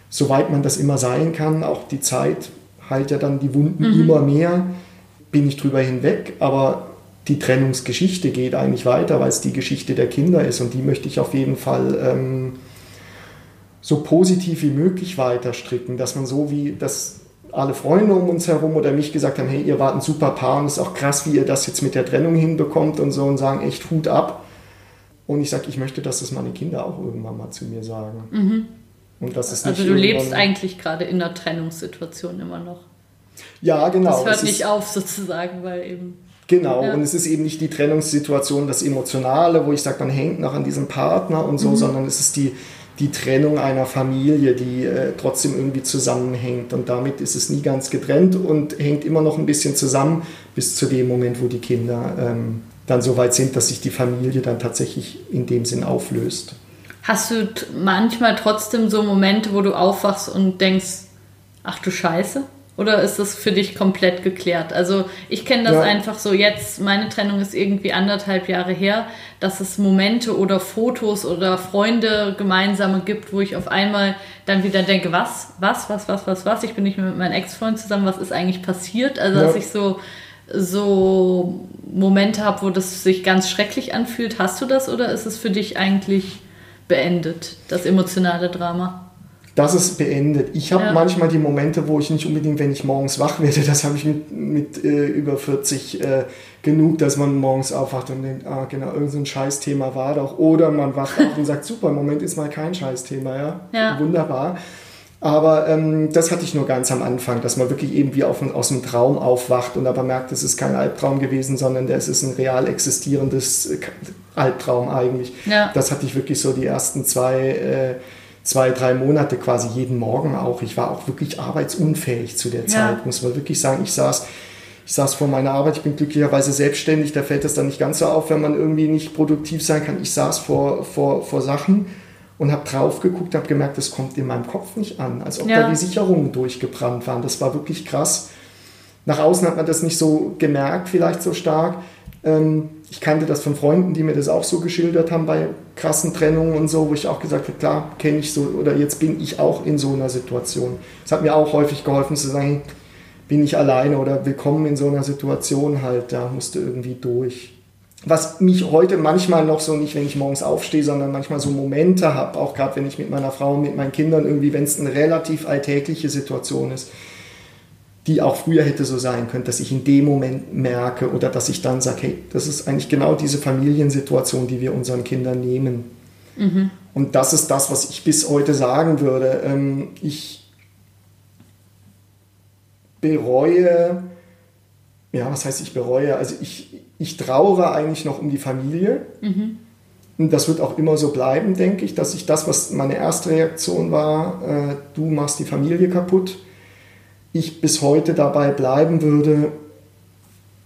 soweit man das immer sein kann, auch die Zeit heilt ja dann die Wunden mhm. immer mehr, bin ich drüber hinweg, aber die Trennungsgeschichte geht eigentlich weiter, weil es die Geschichte der Kinder ist und die möchte ich auf jeden Fall ähm, so positiv wie möglich weiter stricken, dass man so wie das alle Freunde um uns herum oder mich gesagt haben, hey, ihr wart ein super Paar und es ist auch krass, wie ihr das jetzt mit der Trennung hinbekommt und so und sagen, echt Hut ab. Und ich sage, ich möchte, dass das meine Kinder auch irgendwann mal zu mir sagen. Mhm. Und das ist also du lebst eigentlich gerade in einer Trennungssituation immer noch. Ja, genau. Das hört nicht auf sozusagen, weil eben. Genau, ja. und es ist eben nicht die Trennungssituation, das Emotionale, wo ich sage, man hängt noch an diesem Partner und so, mhm. sondern es ist die, die Trennung einer Familie, die äh, trotzdem irgendwie zusammenhängt. Und damit ist es nie ganz getrennt und hängt immer noch ein bisschen zusammen bis zu dem Moment, wo die Kinder ähm, dann so weit sind, dass sich die Familie dann tatsächlich in dem Sinn auflöst. Hast du manchmal trotzdem so Momente, wo du aufwachst und denkst, ach du Scheiße? Oder ist das für dich komplett geklärt? Also ich kenne das ja. einfach so jetzt, meine Trennung ist irgendwie anderthalb Jahre her, dass es Momente oder Fotos oder Freunde gemeinsame gibt, wo ich auf einmal dann wieder denke, was, was, was, was, was, was, ich bin nicht mehr mit meinem Ex-Freund zusammen, was ist eigentlich passiert? Also ja. dass ich so, so Momente habe, wo das sich ganz schrecklich anfühlt. Hast du das oder ist es für dich eigentlich beendet, das emotionale Drama? Das ist beendet. Ich habe ja. manchmal die Momente, wo ich nicht unbedingt, wenn ich morgens wach werde, [LAUGHS] das habe ich mit, mit äh, über 40 äh, genug, dass man morgens aufwacht und denkt, ah genau, irgendein so Scheißthema war doch. Oder man wacht auf und sagt, super, im Moment ist mal kein Scheißthema, ja, ja. wunderbar. Aber ähm, das hatte ich nur ganz am Anfang, dass man wirklich eben wie auf, aus einem Traum aufwacht und aber merkt, es ist kein Albtraum gewesen, sondern es ist ein real existierendes Albtraum eigentlich. Ja. Das hatte ich wirklich so die ersten zwei äh, zwei, drei Monate quasi jeden Morgen auch. Ich war auch wirklich arbeitsunfähig zu der Zeit, ja. muss man wirklich sagen. Ich saß, ich saß vor meiner Arbeit, ich bin glücklicherweise selbstständig, da fällt es dann nicht ganz so auf, wenn man irgendwie nicht produktiv sein kann. Ich saß vor, vor, vor Sachen und habe drauf geguckt, habe gemerkt, das kommt in meinem Kopf nicht an, als ob ja. da die Sicherungen durchgebrannt waren. Das war wirklich krass. Nach außen hat man das nicht so gemerkt, vielleicht so stark. Ähm, ich kannte das von Freunden, die mir das auch so geschildert haben bei krassen Trennungen und so, wo ich auch gesagt habe, klar, kenne ich so, oder jetzt bin ich auch in so einer Situation. Es hat mir auch häufig geholfen zu sagen, bin ich alleine oder willkommen in so einer Situation halt, da musste irgendwie durch. Was mich heute manchmal noch so, nicht wenn ich morgens aufstehe, sondern manchmal so Momente habe, auch gerade wenn ich mit meiner Frau, mit meinen Kindern irgendwie, wenn es eine relativ alltägliche Situation ist, die auch früher hätte so sein können, dass ich in dem Moment merke oder dass ich dann sage, hey, das ist eigentlich genau diese Familiensituation, die wir unseren Kindern nehmen. Mhm. Und das ist das, was ich bis heute sagen würde. Ähm, ich bereue, ja, was heißt ich bereue? Also ich, ich trauere eigentlich noch um die Familie. Mhm. Und das wird auch immer so bleiben, denke ich, dass ich das, was meine erste Reaktion war, äh, du machst die Familie kaputt, ich bis heute dabei bleiben würde,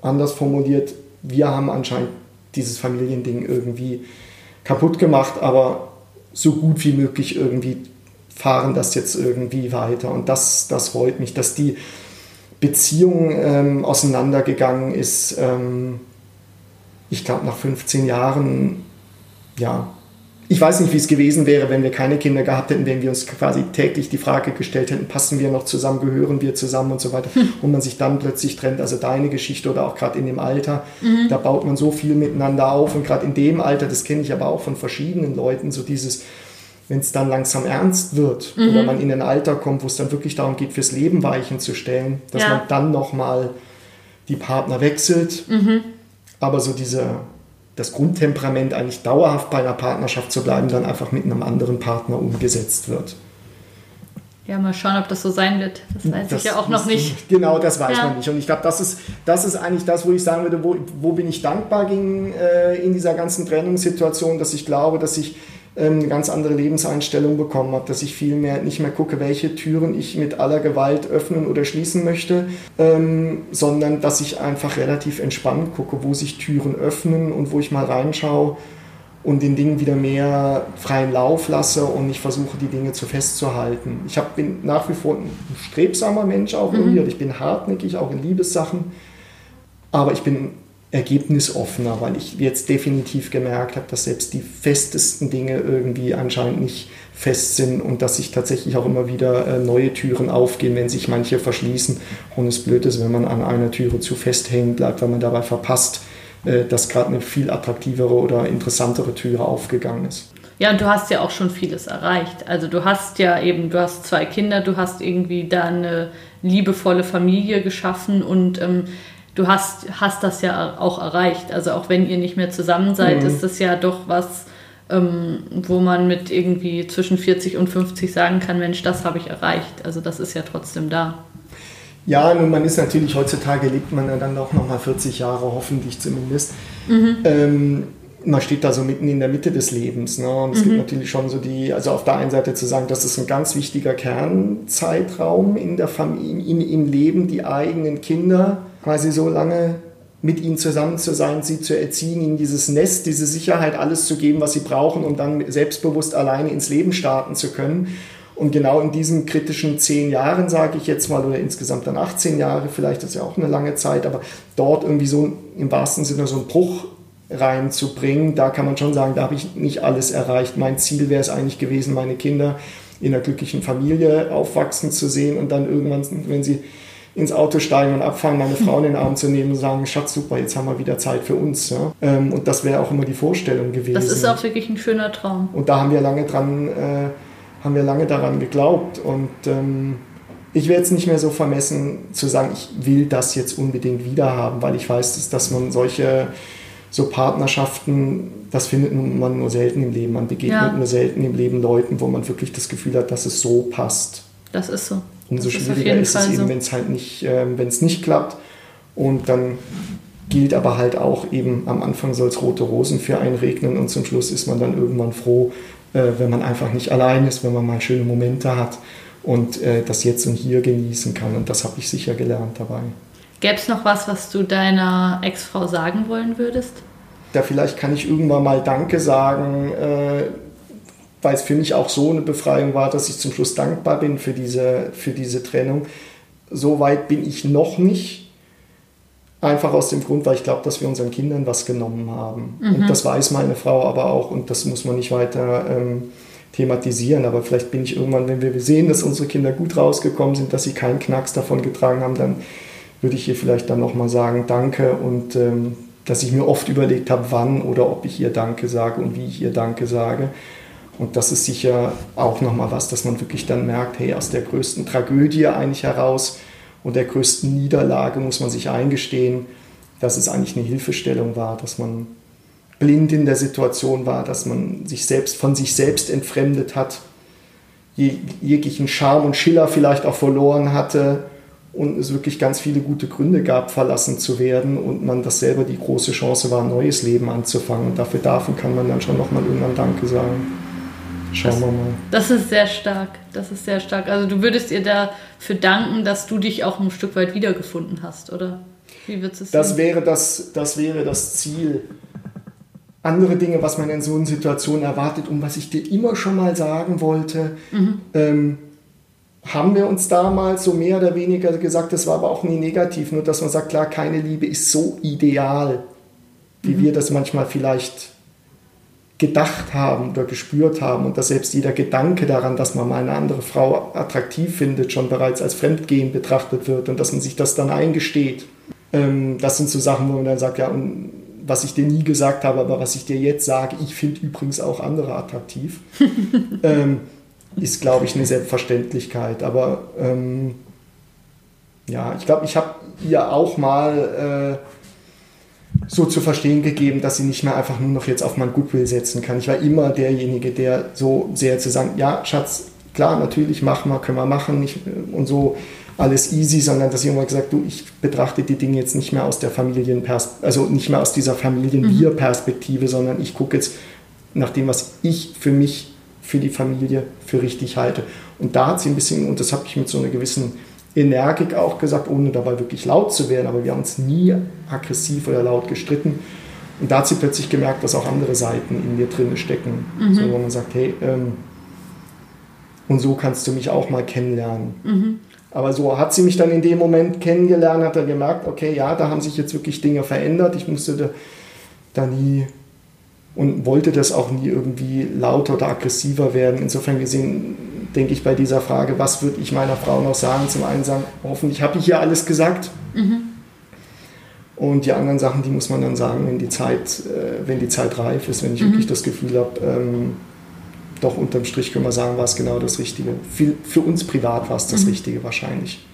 anders formuliert, wir haben anscheinend dieses Familiending irgendwie kaputt gemacht, aber so gut wie möglich irgendwie fahren das jetzt irgendwie weiter. Und das, das freut mich, dass die Beziehung ähm, auseinandergegangen ist. Ähm, ich glaube, nach 15 Jahren, ja, ich weiß nicht, wie es gewesen wäre, wenn wir keine Kinder gehabt hätten, wenn wir uns quasi täglich die Frage gestellt hätten, passen wir noch zusammen, gehören wir zusammen und so weiter. Hm. Und man sich dann plötzlich trennt. Also deine Geschichte oder auch gerade in dem Alter, mhm. da baut man so viel miteinander auf. Und gerade in dem Alter, das kenne ich aber auch von verschiedenen Leuten, so dieses, wenn es dann langsam ernst wird mhm. oder man in ein Alter kommt, wo es dann wirklich darum geht, fürs Leben Weichen zu stellen, dass ja. man dann nochmal die Partner wechselt. Mhm. Aber so diese das Grundtemperament eigentlich dauerhaft bei einer Partnerschaft zu bleiben, dann einfach mit einem anderen Partner umgesetzt wird. Ja, mal schauen, ob das so sein wird. Das weiß das ich ja auch noch nicht. [LAUGHS] Genau, das weiß ja. man nicht. Und ich glaube, das ist, das ist eigentlich das, wo ich sagen würde, wo, wo bin ich dankbar gegen, äh, in dieser ganzen Trennungssituation, dass ich glaube, dass ich eine ganz andere Lebenseinstellung bekommen habe, dass ich viel mehr nicht mehr gucke, welche Türen ich mit aller Gewalt öffnen oder schließen möchte, ähm, sondern dass ich einfach relativ entspannt gucke, wo sich Türen öffnen und wo ich mal reinschaue und den Dingen wieder mehr freien Lauf lasse und ich versuche, die Dinge zu festzuhalten. Ich hab, bin nach wie vor ein strebsamer Mensch auch mhm. irgendwie, ich bin hartnäckig auch in Liebessachen, aber ich bin ergebnisoffener, weil ich jetzt definitiv gemerkt habe, dass selbst die festesten Dinge irgendwie anscheinend nicht fest sind und dass sich tatsächlich auch immer wieder äh, neue Türen aufgehen, wenn sich manche verschließen. Und es blöd ist, wenn man an einer Türe zu fest hängen bleibt, weil man dabei verpasst, äh, dass gerade eine viel attraktivere oder interessantere Türe aufgegangen ist. Ja, und du hast ja auch schon vieles erreicht. Also du hast ja eben, du hast zwei Kinder, du hast irgendwie da eine liebevolle Familie geschaffen und ähm, du hast, hast das ja auch erreicht. Also auch wenn ihr nicht mehr zusammen seid, mhm. ist das ja doch was, ähm, wo man mit irgendwie zwischen 40 und 50 sagen kann, Mensch, das habe ich erreicht. Also das ist ja trotzdem da. Ja, nun, man ist natürlich, heutzutage lebt man ja dann auch nochmal 40 Jahre, hoffentlich zumindest. Mhm. Ähm, man steht da so mitten in der Mitte des Lebens. Ne? Und es mhm. gibt natürlich schon so die, also auf der einen Seite zu sagen, das ist ein ganz wichtiger Kernzeitraum in der Familie, in, im Leben, die eigenen Kinder quasi so lange mit ihnen zusammen zu sein, sie zu erziehen, ihnen dieses Nest, diese Sicherheit, alles zu geben, was sie brauchen, um dann selbstbewusst alleine ins Leben starten zu können. Und genau in diesen kritischen zehn Jahren, sage ich jetzt mal, oder insgesamt dann 18 Jahre, vielleicht das ist ja auch eine lange Zeit, aber dort irgendwie so im wahrsten Sinne so einen Bruch reinzubringen, da kann man schon sagen, da habe ich nicht alles erreicht. Mein Ziel wäre es eigentlich gewesen, meine Kinder in einer glücklichen Familie aufwachsen zu sehen und dann irgendwann, wenn sie ins Auto steigen und abfahren, meine Frau in den Arm zu nehmen und sagen, Schatz, super, jetzt haben wir wieder Zeit für uns. Ja? Ähm, und das wäre auch immer die Vorstellung gewesen. Das ist auch wirklich ein schöner Traum. Und da haben wir lange dran äh, haben wir lange daran geglaubt. Und ähm, ich werde jetzt nicht mehr so vermessen zu sagen, ich will das jetzt unbedingt wieder haben, weil ich weiß, dass, dass man solche so Partnerschaften, das findet man nur selten im Leben. Man begegnet ja. nur selten im Leben Leuten, wo man wirklich das Gefühl hat, dass es so passt. Das ist so. Umso das schwieriger ist, ist es eben, so. wenn es halt nicht, äh, wenn es nicht klappt. Und dann gilt aber halt auch eben, am Anfang soll es rote Rosen für einen regnen und zum Schluss ist man dann irgendwann froh, äh, wenn man einfach nicht allein ist, wenn man mal schöne Momente hat und äh, das Jetzt und Hier genießen kann. Und das habe ich sicher gelernt dabei. Gäbe es noch was, was du deiner Ex-Frau sagen wollen würdest? Da vielleicht kann ich irgendwann mal Danke sagen, äh, weil es für mich auch so eine Befreiung war, dass ich zum Schluss dankbar bin für diese, für diese Trennung. So weit bin ich noch nicht Einfach aus dem Grund, weil ich glaube, dass wir unseren Kindern was genommen haben. Mhm. Und das weiß meine Frau aber auch und das muss man nicht weiter ähm, thematisieren. Aber vielleicht bin ich irgendwann, wenn wir sehen, dass unsere Kinder gut rausgekommen sind, dass sie keinen Knacks davon getragen haben, dann würde ich ihr vielleicht dann nochmal sagen, danke und ähm, dass ich mir oft überlegt habe, wann oder ob ich ihr Danke sage und wie ich ihr Danke sage. Und das ist sicher auch nochmal was, dass man wirklich dann merkt, hey, aus der größten Tragödie eigentlich heraus und der größten Niederlage muss man sich eingestehen, dass es eigentlich eine Hilfestellung war, dass man blind in der Situation war, dass man sich selbst von sich selbst entfremdet hat, jeglichen Charme und Schiller vielleicht auch verloren hatte und es wirklich ganz viele gute Gründe gab, verlassen zu werden und man das selber die große Chance war, ein neues Leben anzufangen. Und dafür darf und kann man dann schon nochmal irgendwann Danke sagen. Schauen das, wir mal. Das ist sehr stark. Das ist sehr stark. Also du würdest ihr dafür danken, dass du dich auch ein Stück weit wiedergefunden hast, oder? Wie würdest du es das wäre das, das wäre das Ziel. Andere Dinge, was man in so einer Situation erwartet und was ich dir immer schon mal sagen wollte, mhm. ähm, haben wir uns damals so mehr oder weniger gesagt, das war aber auch nie negativ, nur dass man sagt, klar, keine Liebe ist so ideal, wie mhm. wir das manchmal vielleicht gedacht haben oder gespürt haben und dass selbst jeder Gedanke daran, dass man mal eine andere Frau attraktiv findet, schon bereits als Fremdgehen betrachtet wird und dass man sich das dann eingesteht. Ähm, das sind so Sachen, wo man dann sagt, ja, und was ich dir nie gesagt habe, aber was ich dir jetzt sage, ich finde übrigens auch andere attraktiv, [LAUGHS] ähm, ist, glaube ich, eine Selbstverständlichkeit. Aber ähm, ja, ich glaube, ich habe ihr auch mal... Äh, so zu verstehen gegeben, dass sie nicht mehr einfach nur noch jetzt auf mein Goodwill setzen kann. Ich war immer derjenige, der so sehr zu sagen, ja, Schatz, klar, natürlich, machen wir, können wir machen nicht, und so alles easy, sondern dass ich immer gesagt, du, ich betrachte die Dinge jetzt nicht mehr aus der Familienperspektive, also nicht mehr aus dieser Familien-Wir-Perspektive, mhm. sondern ich gucke jetzt nach dem, was ich für mich, für die Familie für richtig halte. Und da hat sie ein bisschen, und das habe ich mit so einer gewissen Energik auch gesagt, ohne dabei wirklich laut zu werden, aber wir haben uns nie aggressiv oder laut gestritten. Und da hat sie plötzlich gemerkt, dass auch andere Seiten in mir drin stecken. Mhm. So, wo man sagt, hey, ähm, und so kannst du mich auch mal kennenlernen. Mhm. Aber so hat sie mich dann in dem Moment kennengelernt, hat er gemerkt, okay, ja, da haben sich jetzt wirklich Dinge verändert. Ich musste da, da nie und wollte das auch nie irgendwie lauter oder aggressiver werden. Insofern gesehen denke ich bei dieser Frage, was würde ich meiner Frau noch sagen? Zum einen sagen, hoffentlich habe ich hier alles gesagt. Mhm. Und die anderen Sachen, die muss man dann sagen, wenn die Zeit, äh, wenn die Zeit reif ist, wenn ich mhm. wirklich das Gefühl habe, ähm, doch unterm Strich können wir sagen, war es genau das Richtige. Für, für uns privat war es das mhm. Richtige wahrscheinlich.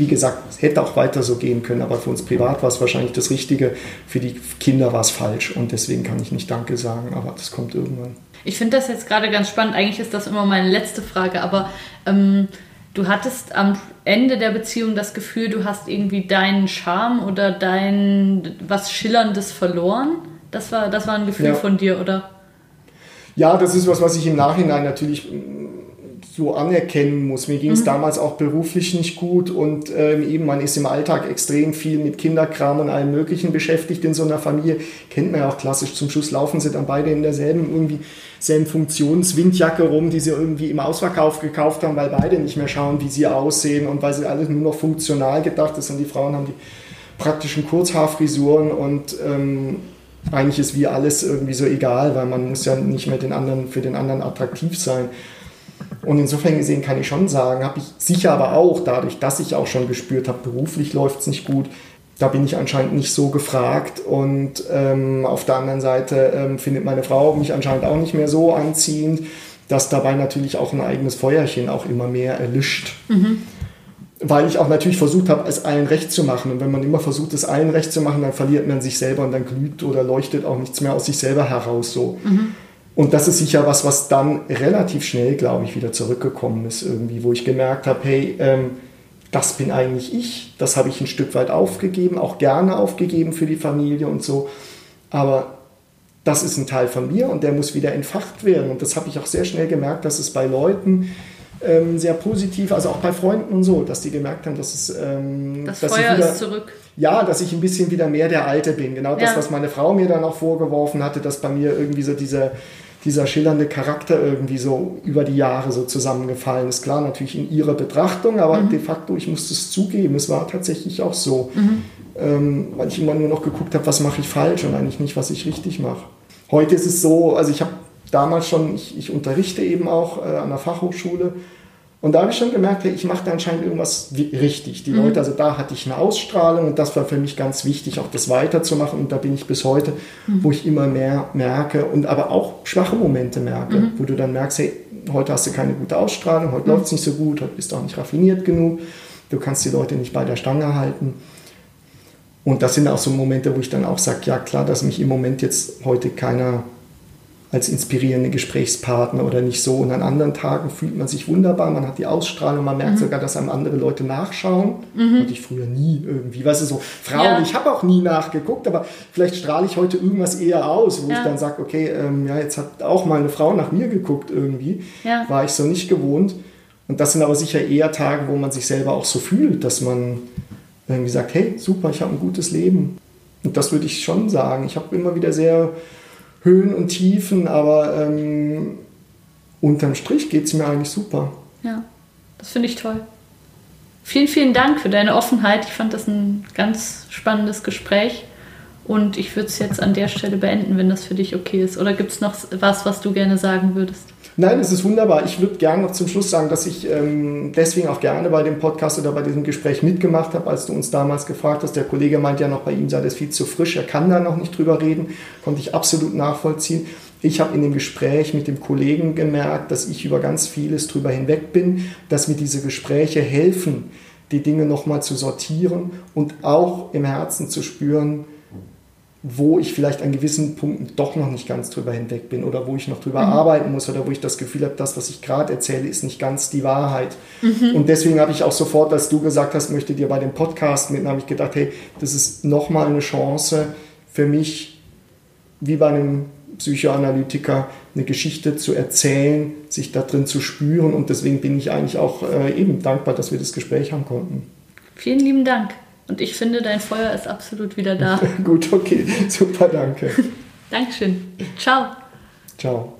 Wie gesagt, es hätte auch weiter so gehen können, aber für uns privat war es wahrscheinlich das Richtige, für die Kinder war es falsch und deswegen kann ich nicht Danke sagen, aber das kommt irgendwann. Ich finde das jetzt gerade ganz spannend. Eigentlich ist das immer meine letzte Frage, aber ähm, du hattest am Ende der Beziehung das Gefühl, du hast irgendwie deinen Charme oder dein was Schillerndes verloren. Das war, das war ein Gefühl ja. von dir, oder? Ja, das ist was, was ich im Nachhinein natürlich so anerkennen muss. Mir ging es mhm. damals auch beruflich nicht gut und ähm, eben man ist im Alltag extrem viel mit Kinderkram und allem Möglichen beschäftigt in so einer Familie. Kennt man ja auch klassisch. Zum Schluss laufen sie dann beide in derselben irgendwie selben Funktionswindjacke rum, die sie irgendwie im Ausverkauf gekauft haben, weil beide nicht mehr schauen, wie sie aussehen und weil sie alles nur noch funktional gedacht ist und die Frauen haben die praktischen Kurzhaarfrisuren und ähm, eigentlich ist wie alles irgendwie so egal, weil man muss ja nicht mehr den anderen, für den anderen attraktiv sein. Und insofern gesehen kann ich schon sagen, habe ich sicher aber auch dadurch, dass ich auch schon gespürt habe, beruflich läuft es nicht gut, da bin ich anscheinend nicht so gefragt. Und ähm, auf der anderen Seite ähm, findet meine Frau mich anscheinend auch nicht mehr so anziehend, dass dabei natürlich auch ein eigenes Feuerchen auch immer mehr erlischt. Mhm. Weil ich auch natürlich versucht habe, es allen recht zu machen. Und wenn man immer versucht, es allen recht zu machen, dann verliert man sich selber und dann glüht oder leuchtet auch nichts mehr aus sich selber heraus. So. Mhm. Und das ist sicher was, was dann relativ schnell, glaube ich, wieder zurückgekommen ist irgendwie, wo ich gemerkt habe, hey, ähm, das bin eigentlich ich, das habe ich ein Stück weit aufgegeben, auch gerne aufgegeben für die Familie und so. Aber das ist ein Teil von mir und der muss wieder entfacht werden. Und das habe ich auch sehr schnell gemerkt, dass es bei Leuten ähm, sehr positiv, also auch bei Freunden und so, dass die gemerkt haben, dass es. Ähm, das dass Feuer wieder, ist zurück. Ja, dass ich ein bisschen wieder mehr der Alte bin. Genau das, ja. was meine Frau mir dann auch vorgeworfen hatte, dass bei mir irgendwie so diese dieser schillernde Charakter irgendwie so über die Jahre so zusammengefallen ist. Klar, natürlich in ihrer Betrachtung, aber mhm. de facto, ich musste es zugeben, es war tatsächlich auch so. Mhm. Ähm, weil ich immer nur noch geguckt habe, was mache ich falsch und eigentlich nicht, was ich richtig mache. Heute ist es so, also ich habe damals schon, ich, ich unterrichte eben auch äh, an der Fachhochschule und da habe ich schon gemerkt, hey, ich mache da anscheinend irgendwas richtig. Die mhm. Leute, also da hatte ich eine Ausstrahlung und das war für mich ganz wichtig, auch das weiterzumachen. Und da bin ich bis heute, mhm. wo ich immer mehr merke und aber auch schwache Momente merke, mhm. wo du dann merkst, hey, heute hast du keine gute Ausstrahlung, heute mhm. läuft es nicht so gut, heute bist du auch nicht raffiniert genug, du kannst die Leute nicht bei der Stange halten. Und das sind auch so Momente, wo ich dann auch sage, ja klar, dass mich im Moment jetzt heute keiner als inspirierende Gesprächspartner oder nicht so. Und an anderen Tagen fühlt man sich wunderbar, man hat die Ausstrahlung, man merkt mhm. sogar, dass einem andere Leute nachschauen. Mhm. Und ich früher nie irgendwie, weißt du, so Frauen, ja. ich habe auch nie nachgeguckt, aber vielleicht strahle ich heute irgendwas eher aus, wo ja. ich dann sage, okay, ähm, ja, jetzt hat auch mal eine Frau nach mir geguckt irgendwie. Ja. War ich so nicht gewohnt. Und das sind aber sicher eher Tage, wo man sich selber auch so fühlt, dass man irgendwie sagt, hey, super, ich habe ein gutes Leben. Und das würde ich schon sagen. Ich habe immer wieder sehr Höhen und Tiefen, aber ähm, unterm Strich geht es mir eigentlich super. Ja, das finde ich toll. Vielen, vielen Dank für deine Offenheit. Ich fand das ein ganz spannendes Gespräch. Und ich würde es jetzt an der Stelle beenden, wenn das für dich okay ist. Oder gibt es noch was, was du gerne sagen würdest? Nein, es ist wunderbar. Ich würde gerne noch zum Schluss sagen, dass ich ähm, deswegen auch gerne bei dem Podcast oder bei diesem Gespräch mitgemacht habe, als du uns damals gefragt hast. Der Kollege meint ja noch, bei ihm sei das viel zu frisch, er kann da noch nicht drüber reden. Konnte ich absolut nachvollziehen. Ich habe in dem Gespräch mit dem Kollegen gemerkt, dass ich über ganz vieles drüber hinweg bin, dass mir diese Gespräche helfen, die Dinge nochmal zu sortieren und auch im Herzen zu spüren, wo ich vielleicht an gewissen Punkten doch noch nicht ganz drüber hinweg bin oder wo ich noch drüber mhm. arbeiten muss oder wo ich das Gefühl habe, das, was ich gerade erzähle, ist nicht ganz die Wahrheit. Mhm. Und deswegen habe ich auch sofort, als du gesagt hast, möchte dir bei dem Podcast mitnehmen, habe ich gedacht, hey, das ist nochmal eine Chance für mich, wie bei einem Psychoanalytiker, eine Geschichte zu erzählen, sich da drin zu spüren und deswegen bin ich eigentlich auch äh, eben dankbar, dass wir das Gespräch haben konnten. Vielen lieben Dank. Und ich finde, dein Feuer ist absolut wieder da. [LAUGHS] Gut, okay. Super, danke. Dankeschön. Ciao. Ciao.